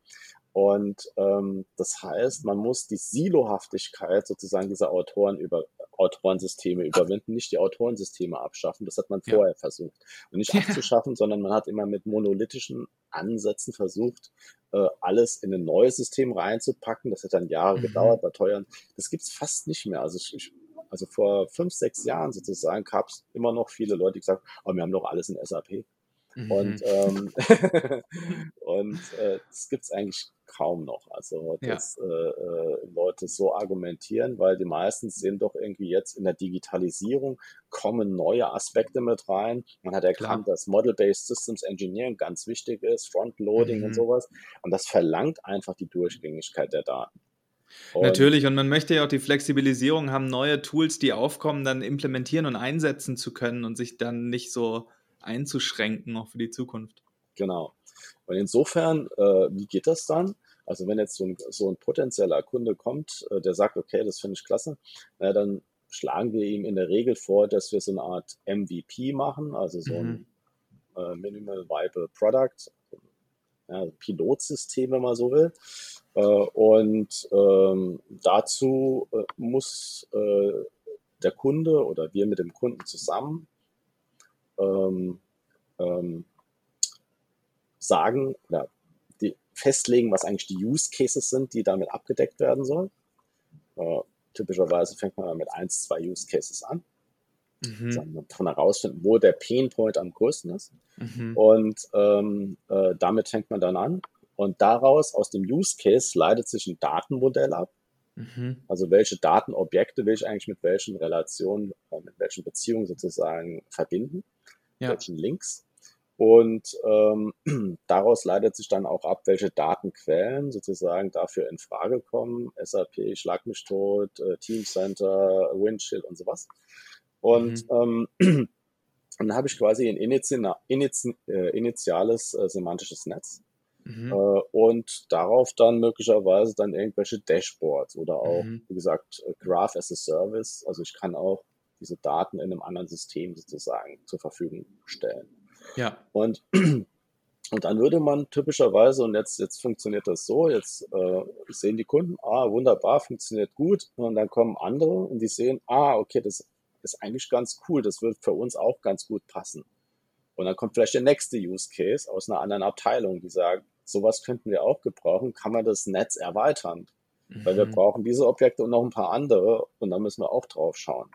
Und ähm, das heißt, man muss die Silohaftigkeit sozusagen dieser Autoren über Autorensysteme überwinden, nicht die Autorensysteme abschaffen. Das hat man vorher ja. versucht. Und nicht abzuschaffen, sondern man hat immer mit monolithischen Ansätzen versucht, äh, alles in ein neues System reinzupacken. Das hat dann Jahre mhm. gedauert, war teuer. Das gibt's fast nicht mehr. Also ich, also vor fünf, sechs Jahren sozusagen gab es immer noch viele Leute, die gesagt haben, oh, wir haben doch alles in SAP. Mhm. Und, ähm, und äh, das gibt es eigentlich kaum noch. Also, dass ja. äh, äh, Leute so argumentieren, weil die meisten sehen doch irgendwie jetzt in der Digitalisierung kommen neue Aspekte mit rein. Man hat erkannt, Klar. dass Model-Based Systems Engineering ganz wichtig ist, Frontloading mhm. und sowas. Und das verlangt einfach die Durchgängigkeit der Daten. Und Natürlich, und man möchte ja auch die Flexibilisierung haben, neue Tools, die aufkommen, dann implementieren und einsetzen zu können und sich dann nicht so einzuschränken, auch für die Zukunft. Genau. Und insofern, äh, wie geht das dann? Also wenn jetzt so ein, so ein potenzieller Kunde kommt, äh, der sagt, okay, das finde ich klasse, na, dann schlagen wir ihm in der Regel vor, dass wir so eine Art MVP machen, also so mhm. ein äh, Minimal Viable Product, ja, Pilotsystem, wenn man so will. Äh, und ähm, dazu äh, muss äh, der Kunde oder wir mit dem Kunden zusammen ähm, ähm, sagen oder die festlegen, was eigentlich die Use Cases sind, die damit abgedeckt werden sollen. Äh, typischerweise fängt man mit eins, zwei Use Cases an. Mhm. Von herausfinden, wo der Pain Point am größten ist. Mhm. Und ähm, äh, damit fängt man dann an. Und daraus, aus dem Use Case, leitet sich ein Datenmodell ab. Mhm. Also welche Datenobjekte will ich eigentlich mit welchen Relationen, äh, mit welchen Beziehungen sozusagen verbinden, ja. welchen Links. Und ähm, daraus leitet sich dann auch ab, welche Datenquellen sozusagen dafür in Frage kommen. SAP, Schlag mich tot, äh, Teamcenter, Windshield und sowas. Und mhm. ähm, dann habe ich quasi ein Inizi Inizi äh, initiales äh, semantisches Netz. Mhm. Äh, und darauf dann möglicherweise dann irgendwelche Dashboards oder auch, mhm. wie gesagt, äh, Graph as a Service. Also ich kann auch diese Daten in einem anderen System sozusagen zur Verfügung stellen. Ja. Und, und dann würde man typischerweise, und jetzt, jetzt funktioniert das so, jetzt äh, sehen die Kunden, ah, wunderbar, funktioniert gut. Und dann kommen andere und die sehen, ah, okay, das ist eigentlich ganz cool, das wird für uns auch ganz gut passen. Und dann kommt vielleicht der nächste Use Case aus einer anderen Abteilung, die sagt, sowas könnten wir auch gebrauchen, kann man das Netz erweitern? Weil wir mhm. brauchen diese Objekte und noch ein paar andere und da müssen wir auch drauf schauen.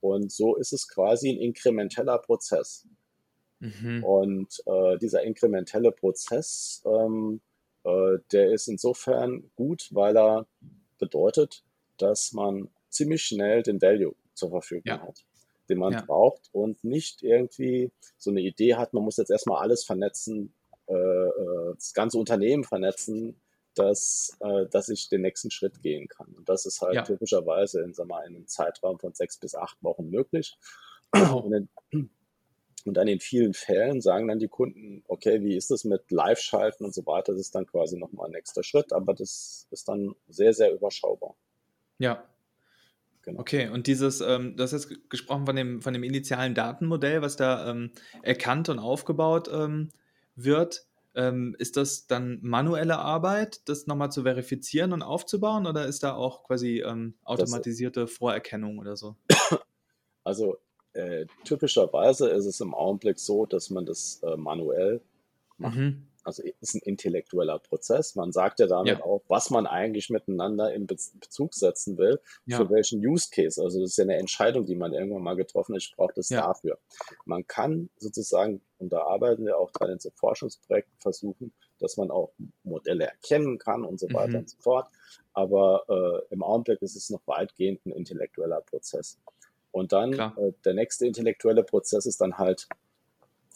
Und so ist es quasi ein inkrementeller Prozess. Mhm. Und äh, dieser inkrementelle Prozess, ähm, äh, der ist insofern gut, weil er bedeutet, dass man ziemlich schnell den Value zur Verfügung ja. hat, den man ja. braucht und nicht irgendwie so eine Idee hat, man muss jetzt erstmal alles vernetzen, äh, äh, das ganze Unternehmen vernetzen, dass, äh, dass ich den nächsten Schritt gehen kann. Und das ist halt ja. typischerweise in, sag mal, in einem Zeitraum von sechs bis acht Wochen möglich. Genau. Und, in, und dann in vielen Fällen sagen dann die Kunden, okay, wie ist das mit Live-Schalten und so weiter? Das ist dann quasi nochmal ein nächster Schritt, aber das ist dann sehr, sehr überschaubar. Ja, Genau. Okay, und dieses, ähm, du hast jetzt gesprochen von dem, von dem initialen Datenmodell, was da ähm, erkannt und aufgebaut ähm, wird. Ähm, ist das dann manuelle Arbeit, das nochmal zu verifizieren und aufzubauen oder ist da auch quasi ähm, automatisierte das, Vorerkennung oder so? Also äh, typischerweise ist es im Augenblick so, dass man das äh, manuell macht. Mhm also ist ein intellektueller Prozess. Man sagt ja damit ja. auch, was man eigentlich miteinander in Bezug setzen will, ja. für welchen Use Case. Also das ist ja eine Entscheidung, die man irgendwann mal getroffen hat, ich brauche das ja. dafür. Man kann sozusagen, und da arbeiten wir auch dran in so Forschungsprojekten, versuchen, dass man auch Modelle erkennen kann und so weiter mhm. und so fort. Aber äh, im Augenblick ist es noch weitgehend ein intellektueller Prozess. Und dann äh, der nächste intellektuelle Prozess ist dann halt,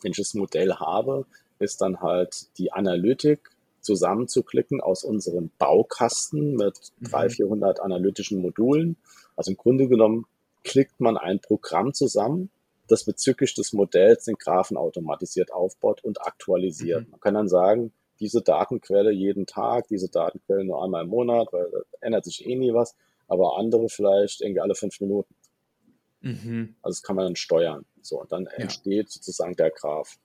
wenn ich das Modell habe, ist dann halt die Analytik zusammenzuklicken aus unserem Baukasten mit 300, mhm. 400 analytischen Modulen. Also im Grunde genommen klickt man ein Programm zusammen, das bezüglich des Modells den Graphen automatisiert aufbaut und aktualisiert. Mhm. Man kann dann sagen, diese Datenquelle jeden Tag, diese Datenquelle nur einmal im Monat, weil da ändert sich eh nie was, aber andere vielleicht irgendwie alle fünf Minuten. Mhm. Also das kann man dann steuern. So, und dann ja. entsteht sozusagen der Graph.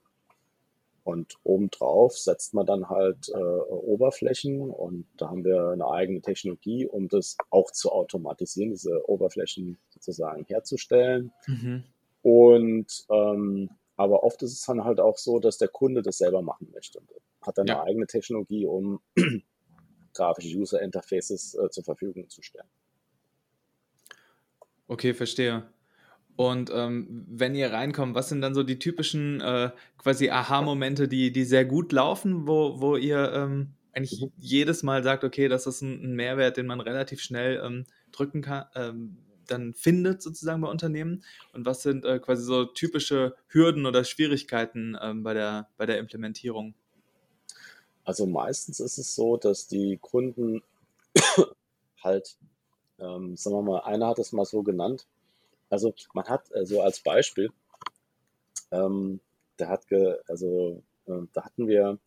Und obendrauf setzt man dann halt äh, Oberflächen und da haben wir eine eigene Technologie, um das auch zu automatisieren, diese Oberflächen sozusagen herzustellen. Mhm. Und ähm, aber oft ist es dann halt auch so, dass der Kunde das selber machen möchte und hat dann ja. eine eigene Technologie, um grafische User Interfaces äh, zur Verfügung zu stellen. Okay, verstehe. Und ähm, wenn ihr reinkommt, was sind dann so die typischen äh, quasi Aha-Momente, die, die sehr gut laufen, wo, wo ihr ähm, eigentlich jedes Mal sagt, okay, das ist ein, ein Mehrwert, den man relativ schnell ähm, drücken kann, ähm, dann findet sozusagen bei Unternehmen? Und was sind äh, quasi so typische Hürden oder Schwierigkeiten ähm, bei, der, bei der Implementierung? Also meistens ist es so, dass die Kunden halt, ähm, sagen wir mal, einer hat es mal so genannt. Also man hat also als Beispiel, ähm, der hat ge, also äh, da hatten wir,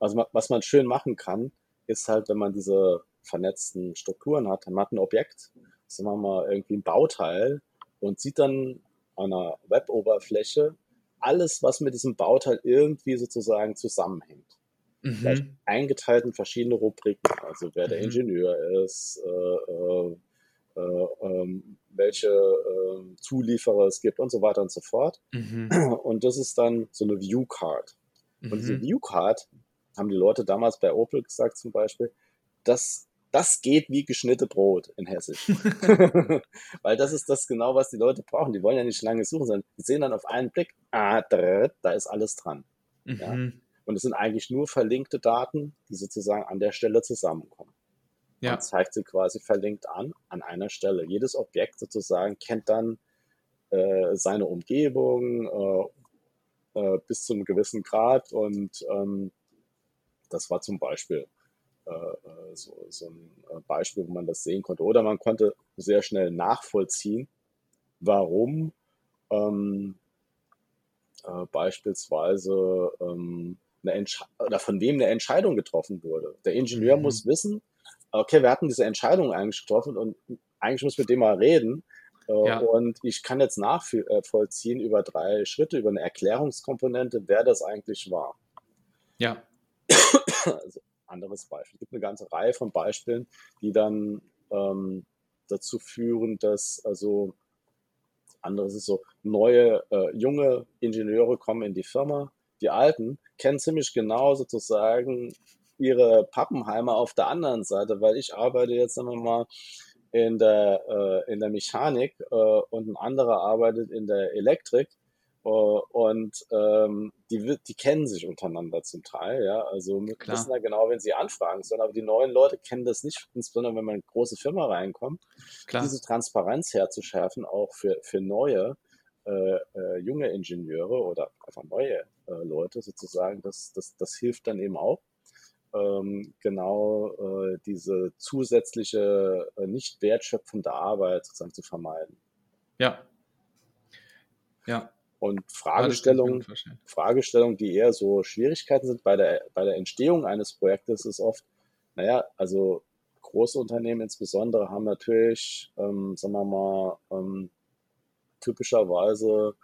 also was man schön machen kann, ist halt, wenn man diese vernetzten Strukturen hat, dann hat ein Objekt, sagen wir mal irgendwie ein Bauteil und sieht dann an einer Web-Oberfläche alles, was mit diesem Bauteil irgendwie sozusagen zusammenhängt. Mhm. Vielleicht eingeteilt in verschiedene Rubriken, also wer der mhm. Ingenieur ist, äh, äh, äh, welche äh, Zulieferer es gibt und so weiter und so fort. Mhm. Und das ist dann so eine View-Card. Und diese mhm. View-Card, haben die Leute damals bei Opel gesagt zum Beispiel, das, das geht wie geschnitte Brot in Hessisch. Weil das ist das genau, was die Leute brauchen. Die wollen ja nicht lange suchen, sondern die sehen dann auf einen Blick, ah, da ist alles dran. Mhm. Ja? Und es sind eigentlich nur verlinkte Daten, die sozusagen an der Stelle zusammenkommen. Ja. Man zeigt sie quasi verlinkt an, an einer Stelle. Jedes Objekt sozusagen kennt dann äh, seine Umgebung äh, äh, bis zu einem gewissen Grad und ähm, das war zum Beispiel äh, äh, so, so, ein äh, Beispiel, wo man das sehen konnte. Oder man konnte sehr schnell nachvollziehen, warum ähm, äh, beispielsweise ähm, eine oder von wem eine Entscheidung getroffen wurde. Der Ingenieur mhm. muss wissen, okay, wir hatten diese Entscheidung eigentlich getroffen und eigentlich muss mit dem mal reden. Äh, ja. Und ich kann jetzt nachvollziehen über drei Schritte, über eine Erklärungskomponente, wer das eigentlich war. Ja. Also, anderes Beispiel. Es gibt eine ganze Reihe von Beispielen, die dann ähm, dazu führen, dass also anderes ist so, neue, äh, junge Ingenieure kommen in die Firma, die alten kennen ziemlich genau sozusagen ihre Pappenheimer auf der anderen Seite, weil ich arbeite jetzt wir mal in der, äh, in der Mechanik äh, und ein anderer arbeitet in der Elektrik äh, und ähm, die, die kennen sich untereinander zum Teil, ja. Also wir Klar. wissen ja genau, wenn sie anfragen sollen, aber die neuen Leute kennen das nicht, insbesondere wenn man in eine große Firma reinkommt, Klar. diese Transparenz herzuschärfen, auch für, für neue äh, äh, junge Ingenieure oder einfach neue äh, Leute sozusagen, das, das, das hilft dann eben auch. Ähm, genau äh, diese zusätzliche, äh, nicht wertschöpfende Arbeit sozusagen zu vermeiden. Ja. Ja. Und Fragestellungen, Fragestellungen, die eher so Schwierigkeiten sind bei der, bei der Entstehung eines Projektes, ist oft, naja, also große Unternehmen insbesondere haben natürlich, ähm, sagen wir mal, ähm, typischerweise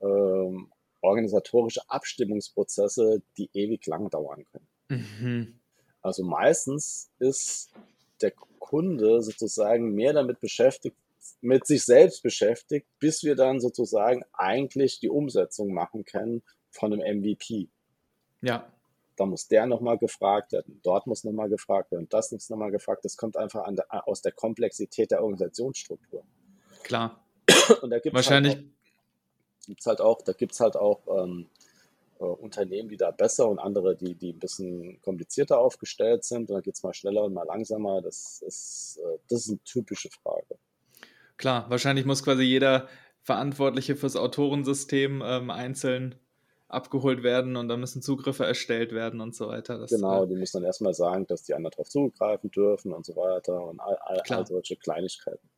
ähm, organisatorische Abstimmungsprozesse, die ewig lang dauern können. Mhm. Also meistens ist der Kunde sozusagen mehr damit beschäftigt, mit sich selbst beschäftigt, bis wir dann sozusagen eigentlich die Umsetzung machen können von einem MVP. Ja. Da muss der nochmal gefragt werden, dort muss nochmal gefragt werden, das muss nochmal gefragt. Das kommt einfach der, aus der Komplexität der Organisationsstruktur. Klar. Und da gibt Wahrscheinlich. Halt gibt's halt auch, da gibt es halt auch ähm, äh, Unternehmen, die da besser und andere, die, die ein bisschen komplizierter aufgestellt sind. Und dann geht es mal schneller und mal langsamer. Das ist, äh, das ist eine typische Frage. Klar, wahrscheinlich muss quasi jeder Verantwortliche fürs Autorensystem ähm, einzeln abgeholt werden und da müssen Zugriffe erstellt werden und so weiter. Das, genau, äh, die müssen dann erstmal sagen, dass die anderen darauf zugreifen dürfen und so weiter und all, all, all solche Kleinigkeiten.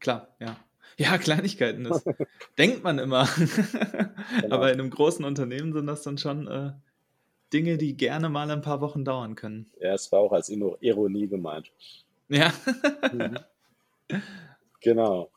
Klar, ja. Ja, Kleinigkeiten, das denkt man immer. genau. Aber in einem großen Unternehmen sind das dann schon äh, Dinge, die gerne mal ein paar Wochen dauern können. Ja, es war auch als Ironie gemeint. Ja. mhm. Genau.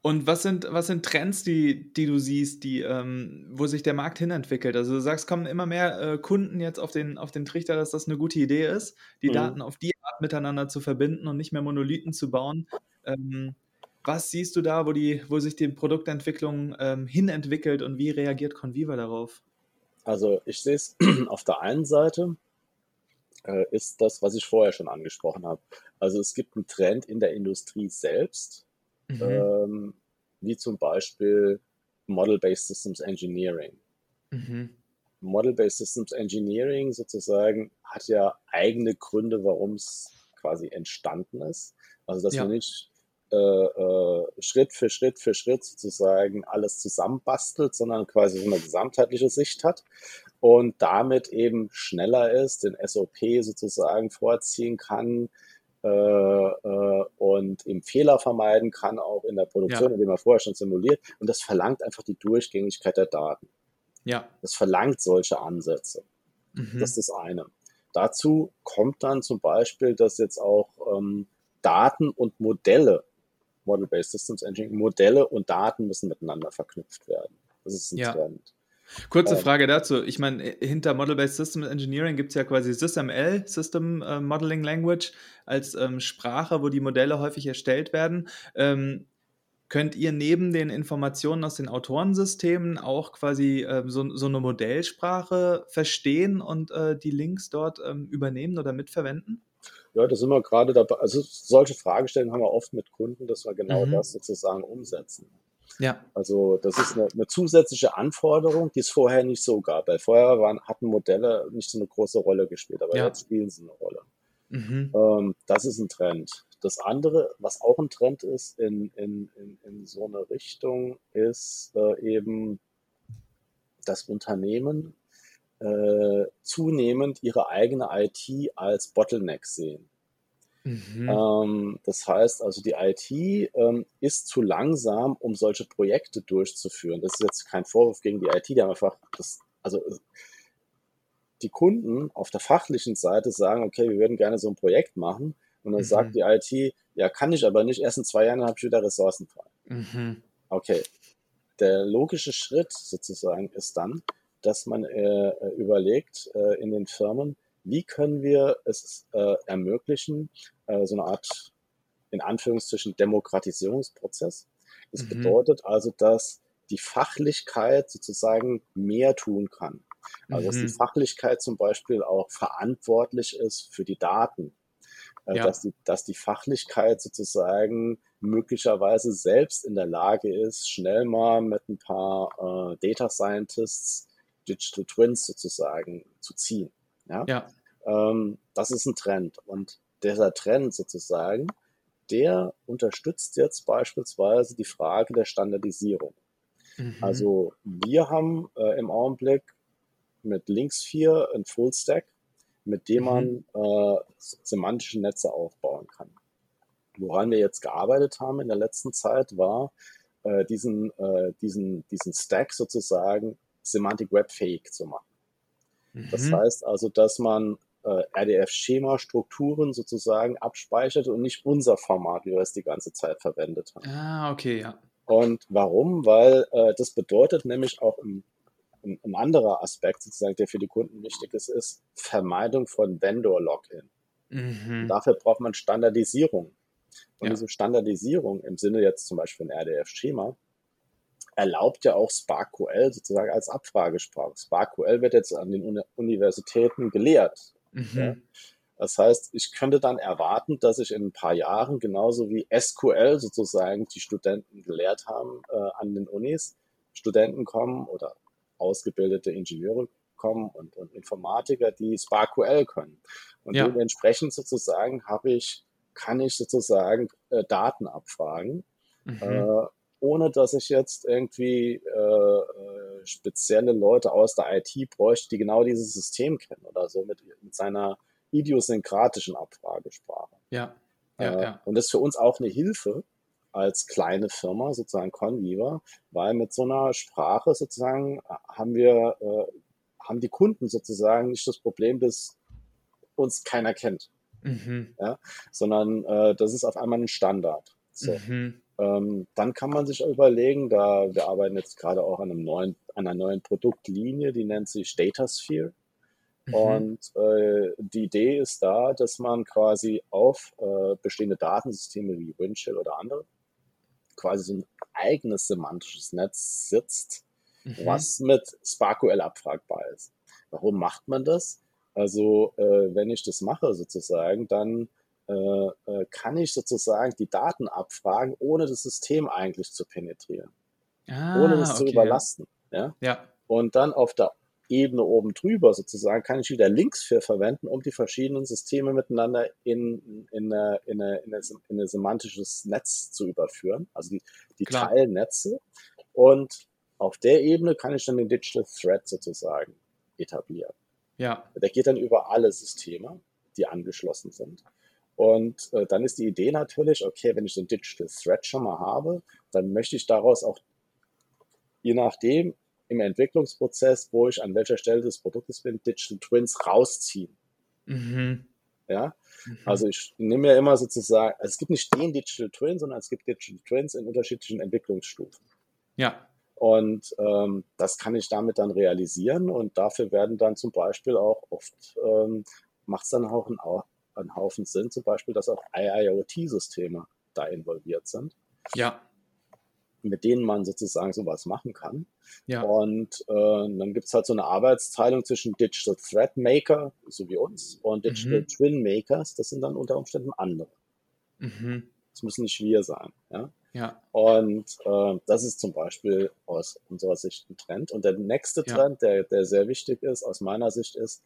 Und was sind, was sind Trends, die, die du siehst, die, ähm, wo sich der Markt hinentwickelt? Also du sagst, kommen immer mehr äh, Kunden jetzt auf den, auf den Trichter, dass das eine gute Idee ist, die mhm. Daten auf die miteinander zu verbinden und nicht mehr Monolithen zu bauen. Ähm, was siehst du da, wo, die, wo sich die Produktentwicklung ähm, hinentwickelt und wie reagiert Conviva darauf? Also ich sehe es auf der einen Seite, äh, ist das, was ich vorher schon angesprochen habe. Also es gibt einen Trend in der Industrie selbst, mhm. ähm, wie zum Beispiel Model-Based Systems Engineering. Mhm. Model-Based Systems Engineering sozusagen hat ja eigene Gründe, warum es quasi entstanden ist. Also dass ja. man nicht äh, äh, Schritt für Schritt für Schritt sozusagen alles zusammenbastelt, sondern quasi so eine gesamtheitliche Sicht hat und damit eben schneller ist, den SOP sozusagen vorziehen kann, äh, äh, und eben Fehler vermeiden kann, auch in der Produktion, ja. indem man vorher schon simuliert. Und das verlangt einfach die Durchgängigkeit der Daten. Ja. Das verlangt solche Ansätze. Mhm. Das ist das eine. Dazu kommt dann zum Beispiel, dass jetzt auch ähm, Daten und Modelle, Model-Based Systems Engineering, Modelle und Daten müssen miteinander verknüpft werden. Das ist ein ja. Trend. Kurze ähm, Frage dazu. Ich meine, hinter Model-Based System Engineering gibt es ja quasi SysML, System äh, Modeling Language, als ähm, Sprache, wo die Modelle häufig erstellt werden. Ähm, Könnt ihr neben den Informationen aus den Autorensystemen auch quasi äh, so, so, eine Modellsprache verstehen und äh, die Links dort ähm, übernehmen oder mitverwenden? Ja, da sind wir gerade dabei. Also solche Fragestellungen haben wir oft mit Kunden, dass wir genau mhm. das sozusagen umsetzen. Ja. Also das ist eine, eine, zusätzliche Anforderung, die es vorher nicht so gab. Weil vorher waren, hatten Modelle nicht so eine große Rolle gespielt, aber ja. jetzt spielen sie eine Rolle. Mhm. Ähm, das ist ein Trend. Das andere, was auch ein Trend ist in, in, in, in so eine Richtung, ist äh, eben, dass Unternehmen äh, zunehmend ihre eigene IT als Bottleneck sehen. Mhm. Ähm, das heißt also, die IT ähm, ist zu langsam, um solche Projekte durchzuführen. Das ist jetzt kein Vorwurf gegen die IT, die haben einfach das, also die Kunden auf der fachlichen Seite sagen, okay, wir würden gerne so ein Projekt machen. Und dann mhm. sagt die IT, ja, kann ich aber nicht. Erst in zwei Jahren habe ich wieder Ressourcen frei. Mhm. Okay. Der logische Schritt sozusagen ist dann, dass man äh, überlegt äh, in den Firmen, wie können wir es äh, ermöglichen, äh, so eine Art, in Anführungszeichen, Demokratisierungsprozess. Das mhm. bedeutet also, dass die Fachlichkeit sozusagen mehr tun kann. Also, dass die mhm. Fachlichkeit zum Beispiel auch verantwortlich ist für die Daten. Äh, ja. dass, die, dass die Fachlichkeit sozusagen möglicherweise selbst in der Lage ist, schnell mal mit ein paar äh, Data Scientists Digital Twins sozusagen zu ziehen. Ja. ja. Ähm, das ist ein Trend. Und dieser Trend sozusagen, der unterstützt jetzt beispielsweise die Frage der Standardisierung. Mhm. Also wir haben äh, im Augenblick mit Links 4 ein Full Stack, mit dem man mhm. äh, semantische Netze aufbauen kann. Woran wir jetzt gearbeitet haben in der letzten Zeit war, äh, diesen, äh, diesen, diesen Stack sozusagen Semantic Web fähig zu machen. Mhm. Das heißt also, dass man äh, RDF-Schema-Strukturen sozusagen abspeichert und nicht unser Format, wie wir es die ganze Zeit verwendet haben. Ah, okay, ja. Und warum? Weil äh, das bedeutet nämlich auch im ein, ein anderer Aspekt sozusagen, der für die Kunden wichtig ist, ist Vermeidung von Vendor-Login. Mhm. Dafür braucht man Standardisierung. Und ja. diese Standardisierung im Sinne jetzt zum Beispiel ein RDF-Schema erlaubt ja auch SparkQL sozusagen als Abfragesprache. SparkQL wird jetzt an den Universitäten gelehrt. Mhm. Ja. Das heißt, ich könnte dann erwarten, dass ich in ein paar Jahren genauso wie SQL sozusagen die Studenten gelehrt haben äh, an den Unis, Studenten kommen oder ausgebildete Ingenieure kommen und, und Informatiker, die SparkQL können. Und ja. dementsprechend sozusagen habe ich, kann ich sozusagen äh, Daten abfragen, mhm. äh, ohne dass ich jetzt irgendwie äh, äh spezielle Leute aus der IT bräuchte, die genau dieses System kennen oder so mit, mit seiner idiosynkratischen Abfragesprache. Ja. ja, äh, ja. Und das ist für uns auch eine Hilfe, als kleine Firma, sozusagen Conviva, weil mit so einer Sprache sozusagen äh, haben wir, äh, haben die Kunden sozusagen nicht das Problem, dass uns keiner kennt. Mhm. Ja? Sondern äh, das ist auf einmal ein Standard. So. Mhm. Ähm, dann kann man sich überlegen, da wir arbeiten jetzt gerade auch an einem neuen, an einer neuen Produktlinie, die nennt sich Datasphere. Mhm. Und äh, die Idee ist da, dass man quasi auf äh, bestehende Datensysteme wie Windchill oder andere quasi so ein eigenes semantisches Netz sitzt, mhm. was mit SparkQL abfragbar ist. Warum macht man das? Also, äh, wenn ich das mache sozusagen, dann äh, äh, kann ich sozusagen die Daten abfragen, ohne das System eigentlich zu penetrieren, Ah, ohne das zu okay, überlasten. Ja? ja. Und dann auf der Ebene oben drüber sozusagen kann ich wieder Links für verwenden, um die verschiedenen Systeme miteinander in, in, eine, in, eine, in, eine, in ein semantisches Netz zu überführen, also die, die Klar. Teilnetze. Und auf der Ebene kann ich dann den Digital Thread sozusagen etablieren. Ja, Der geht dann über alle Systeme, die angeschlossen sind. Und äh, dann ist die Idee natürlich, okay, wenn ich so einen Digital Thread schon mal habe, dann möchte ich daraus auch, je nachdem, im Entwicklungsprozess, wo ich an welcher Stelle des Produktes bin, Digital Twins rausziehen. mhm. Ja, Mhm. also ich nehme ja immer sozusagen, also es gibt nicht den Digital Twin, sondern es gibt Digital Twins in unterschiedlichen Entwicklungsstufen. ja, Und ähm, das kann ich damit dann realisieren und dafür werden dann zum Beispiel auch oft, ähm, macht es dann auch einen, einen Haufen Sinn, zum Beispiel, dass auch IIoT-Systeme da involviert sind, ja, mit denen man sozusagen sowas machen kann. ja, Und äh, dann gibt es halt so eine Arbeitsteilung zwischen Digital Thread Maker, so wie uns, und Digital Mhm. Twin Makers, das sind dann unter Umständen andere. mhm. Das müssen nicht wir sein. Ja? ja, Und äh, das ist zum Beispiel aus unserer Sicht ein Trend. Und der nächste Ja. Trend, der, der sehr wichtig ist, aus meiner Sicht, ist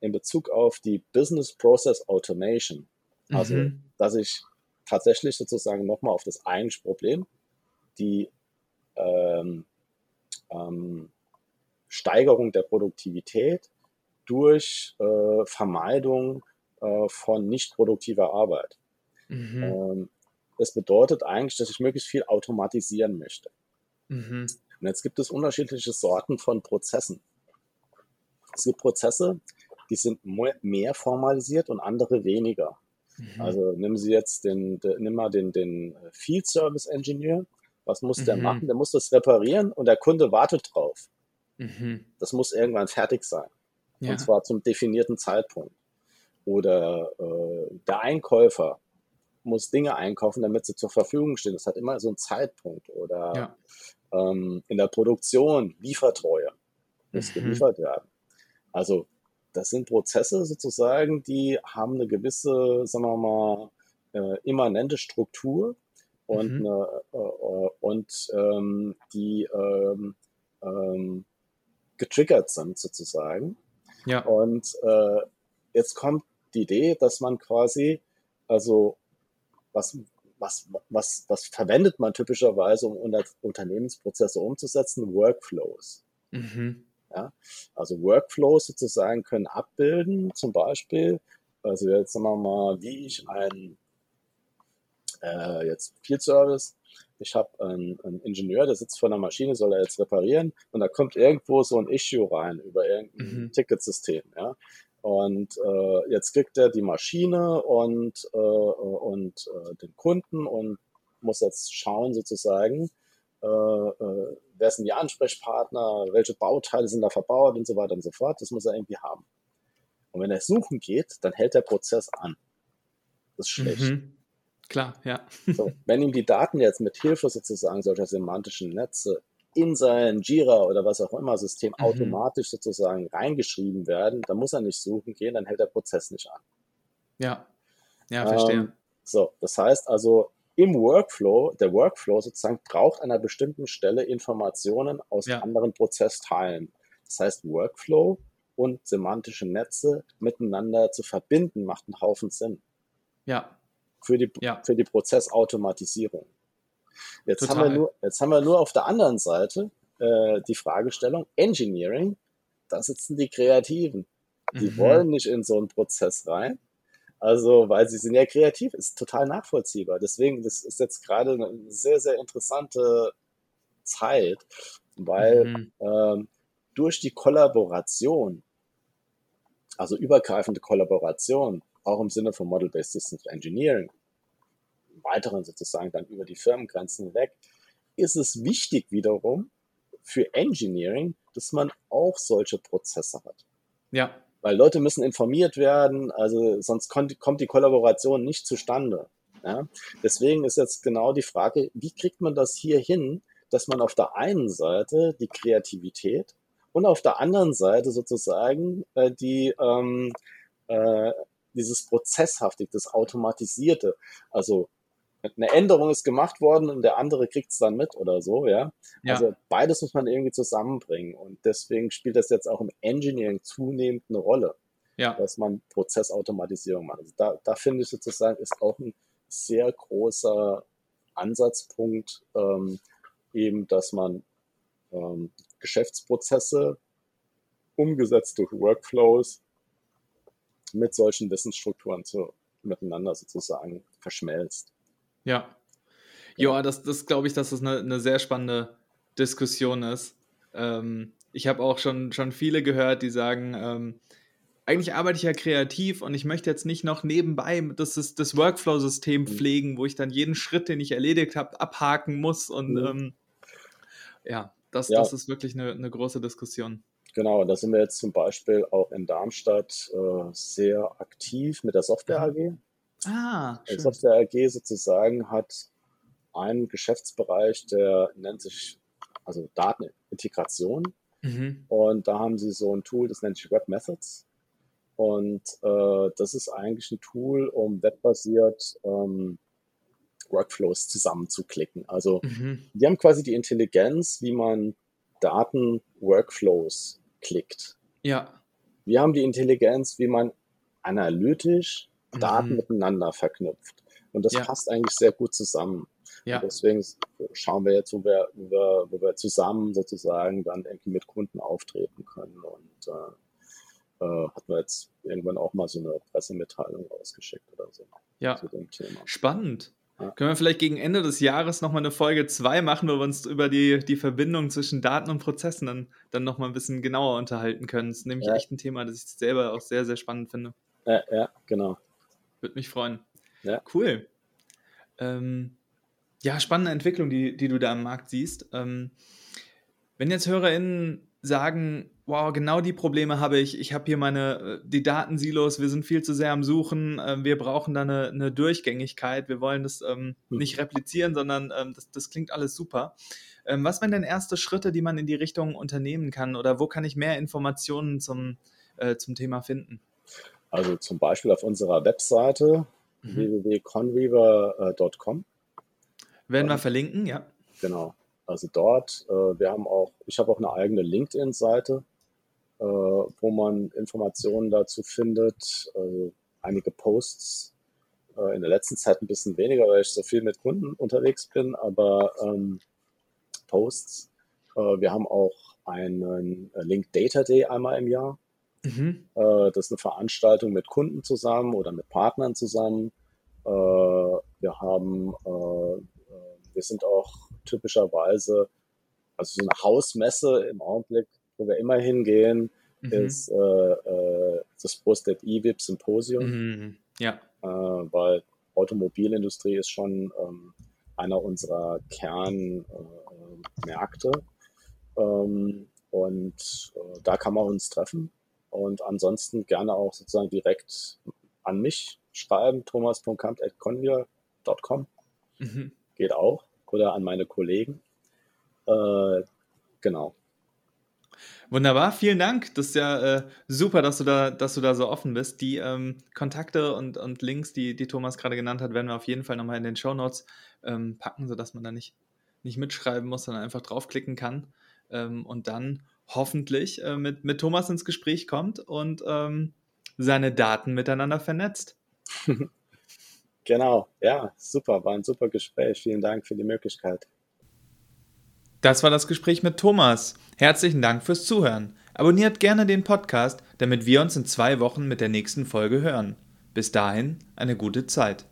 in Bezug auf die Business Process Automation. Also, Mhm. dass ich tatsächlich sozusagen nochmal auf das eigentliche Problem, die ähm, ähm, Steigerung der Produktivität durch äh, Vermeidung äh, von nicht produktiver Arbeit. Mhm. Ähm, das bedeutet eigentlich, dass ich möglichst viel automatisieren möchte. Mhm. Und jetzt gibt es unterschiedliche Sorten von Prozessen. Es gibt Prozesse, die sind mehr formalisiert und andere weniger. Mhm. Also nehmen Sie jetzt den, den nimm mal den, den Field Service Engineer. Was muss der Mhm. machen? Der muss das reparieren und der Kunde wartet drauf. Mhm. Das muss irgendwann fertig sein. Ja. Und zwar zum definierten Zeitpunkt. Oder äh, der Einkäufer muss Dinge einkaufen, damit sie zur Verfügung stehen. Das hat immer so einen Zeitpunkt. Oder Ja. ähm, in der Produktion Liefertreue muss Mhm. geliefert werden. Also das sind Prozesse sozusagen, die haben eine gewisse, sagen wir mal, äh, immanente Struktur und, Mhm. eine, äh, äh, und ähm, die ähm, ähm, getriggert sind sozusagen. Ja. Und äh, jetzt kommt die Idee, dass man quasi, also was, was, was, was verwendet man typischerweise, um unter Unternehmensprozesse umzusetzen? Workflows. Mhm. Also Workflows sozusagen können abbilden, zum Beispiel, also jetzt sagen wir mal, wie ich ein äh, jetzt Field Service, ich habe einen, einen Ingenieur, der sitzt vor einer Maschine, soll er jetzt reparieren und da kommt irgendwo so ein Issue rein über irgendein Mhm. Ticketsystem, ja. Und äh, jetzt kriegt er die Maschine und, äh, und äh, den Kunden und muss jetzt schauen sozusagen, äh, äh, wer sind die Ansprechpartner, welche Bauteile sind da verbaut und so weiter und so fort. Das muss er irgendwie haben. Und wenn er suchen geht, dann hält der Prozess an. Das ist schlecht. Mhm. Klar, ja. So, wenn ihm die Daten jetzt mit Hilfe sozusagen solcher semantischen Netze in sein Jira oder was auch immer System Mhm. automatisch sozusagen reingeschrieben werden, dann muss er nicht suchen gehen, dann hält der Prozess nicht an. Ja. Ja, verstehe. Ähm, so, das heißt also, im Workflow, der Workflow sozusagen braucht an einer bestimmten Stelle Informationen aus Ja. anderen Prozessteilen. Das heißt, Workflow und semantische Netze miteinander zu verbinden, macht einen Haufen Sinn ja. für die, Ja. für die Prozessautomatisierung. Jetzt haben, wir nur, jetzt haben wir nur auf der anderen Seite äh, die Fragestellung Engineering. Da sitzen die Kreativen. Die Mhm. wollen nicht in so einen Prozess rein. Also, weil sie sind ja kreativ, ist total nachvollziehbar. Deswegen, das ist jetzt gerade eine sehr, sehr interessante Zeit, weil Mhm. ähm, durch die Kollaboration, also übergreifende Kollaboration, auch im Sinne von Model-Based Systems Engineering, im weiteren sozusagen dann über die Firmengrenzen hinweg, ist es wichtig wiederum für Engineering, dass man auch solche Prozesse hat. Ja. Weil Leute müssen informiert werden, also sonst kommt, die Kollaboration nicht zustande. Ja? Deswegen ist jetzt genau die Frage, wie kriegt man das hier hin, dass man auf der einen Seite die Kreativität und auf der anderen Seite sozusagen äh, die, ähm, äh, dieses Prozesshaftig, das Automatisierte. Also eine Änderung ist gemacht worden und der andere kriegt es dann mit oder so, ja? ja. Also beides muss man irgendwie zusammenbringen. Und deswegen spielt das jetzt auch im Engineering zunehmend eine Rolle. Ja. Dass man Prozessautomatisierung macht. Also da, da finde ich sozusagen, ist auch ein sehr großer Ansatzpunkt, ähm, eben, dass man ähm, Geschäftsprozesse umgesetzt durch Workflows mit solchen Wissensstrukturen zu, miteinander sozusagen verschmelzt. Ja. Ja, das, das glaube ich, dass das eine, eine sehr spannende Diskussion ist. Ähm, ich habe auch schon, schon viele gehört, die sagen, ähm, eigentlich arbeite ich ja kreativ und ich möchte jetzt nicht noch nebenbei das, das Workflow-System mhm. pflegen, wo ich dann jeden Schritt, den ich erledigt habe, abhaken muss. Und mhm. ähm, ja, das, ja, das ist wirklich eine, eine große Diskussion. Genau, da sind wir jetzt zum Beispiel auch in Darmstadt äh, sehr aktiv mit der Software AG. Ah, schön. Die Software AG sozusagen hat einen Geschäftsbereich, der nennt sich also Datenintegration. Mhm. Und da haben sie so ein Tool, das nennt sich Web Methods. Und äh, das ist eigentlich ein Tool, um webbasiert ähm, Workflows zusammenzuklicken. Also mhm. die haben quasi die Intelligenz, wie man Daten-Workflows klickt. Ja. Wir haben die Intelligenz, wie man analytisch Daten mhm. miteinander verknüpft. Und das ja. passt eigentlich sehr gut zusammen. Ja. Und deswegen schauen wir jetzt, wo wir, wo wir, wo wir zusammen sozusagen dann irgendwie mit Kunden auftreten können. Und äh, äh, hatten wir jetzt irgendwann auch mal so eine Pressemitteilung ausgeschickt oder so. Ja. Zu dem Thema. Spannend. Ja. Können wir vielleicht gegen Ende des Jahres nochmal eine Folge 2 machen, wo wir uns über die, die Verbindung zwischen Daten und Prozessen dann, dann nochmal ein bisschen genauer unterhalten können. Das ist nämlich ja. echt ein Thema, das ich selber auch sehr, sehr spannend finde. Ja, ja genau. Würde mich freuen. Ja. Cool. Ähm, ja, spannende Entwicklung, die, die du da am Markt siehst. Ähm, wenn jetzt HörerInnen sagen, wow, genau die Probleme habe ich, ich habe hier meine, äh, die Datensilos, wir sind viel zu sehr am Suchen, äh, wir brauchen da eine, eine, Durchgängigkeit, wir wollen das ähm, mhm. nicht replizieren, sondern ähm, das, das, klingt alles super. Ähm, was wären denn erste Schritte, die man in die Richtung unternehmen kann oder wo kann ich mehr Informationen zum, äh, zum Thema finden? Also zum Beispiel auf unserer Webseite mhm. www.conweaver.com. Werden wir verlinken, ja. Genau. Also dort, äh, wir haben auch, ich habe auch eine eigene LinkedIn-Seite, äh, wo man Informationen dazu findet. Äh, einige Posts äh, in der letzten Zeit ein bisschen weniger, weil ich so viel mit Kunden unterwegs bin, aber ähm, Posts. Wir haben auch einen Link Data Day einmal im Jahr. Mhm. das ist eine Veranstaltung mit Kunden zusammen oder mit Partnern zusammen. wir haben, wir sind auch typischerweise, also so eine Hausmesse im Augenblick, wo wir immer hingehen, mhm. ist äh, äh, das Brustet EVIP Symposium. Mhm. Ja. Äh, weil Automobilindustrie ist schon ähm, einer unserer Kernmärkte. Äh, ähm, und äh, da kann man uns treffen. Und ansonsten gerne auch sozusagen direkt an mich schreiben, thomas.kamp.convia.com. Mhm. Geht auch oder an meine Kollegen. Äh, genau. Wunderbar, vielen Dank. Das ist ja äh, super, dass du da, dass du da so offen bist. Die ähm, Kontakte und, und Links, die, die Thomas gerade genannt hat, werden wir auf jeden Fall nochmal in den Show Notes ähm, packen, sodass man da nicht, nicht mitschreiben muss, sondern einfach draufklicken kann ähm, und dann hoffentlich äh, mit, mit Thomas ins Gespräch kommt und ähm, seine Daten miteinander vernetzt. Genau, ja, super, war ein super Gespräch. Vielen Dank für die Möglichkeit. Das war das Gespräch mit Thomas. Herzlichen Dank fürs Zuhören. Abonniert gerne den Podcast, damit wir uns in zwei Wochen mit der nächsten Folge hören. Bis dahin eine gute Zeit.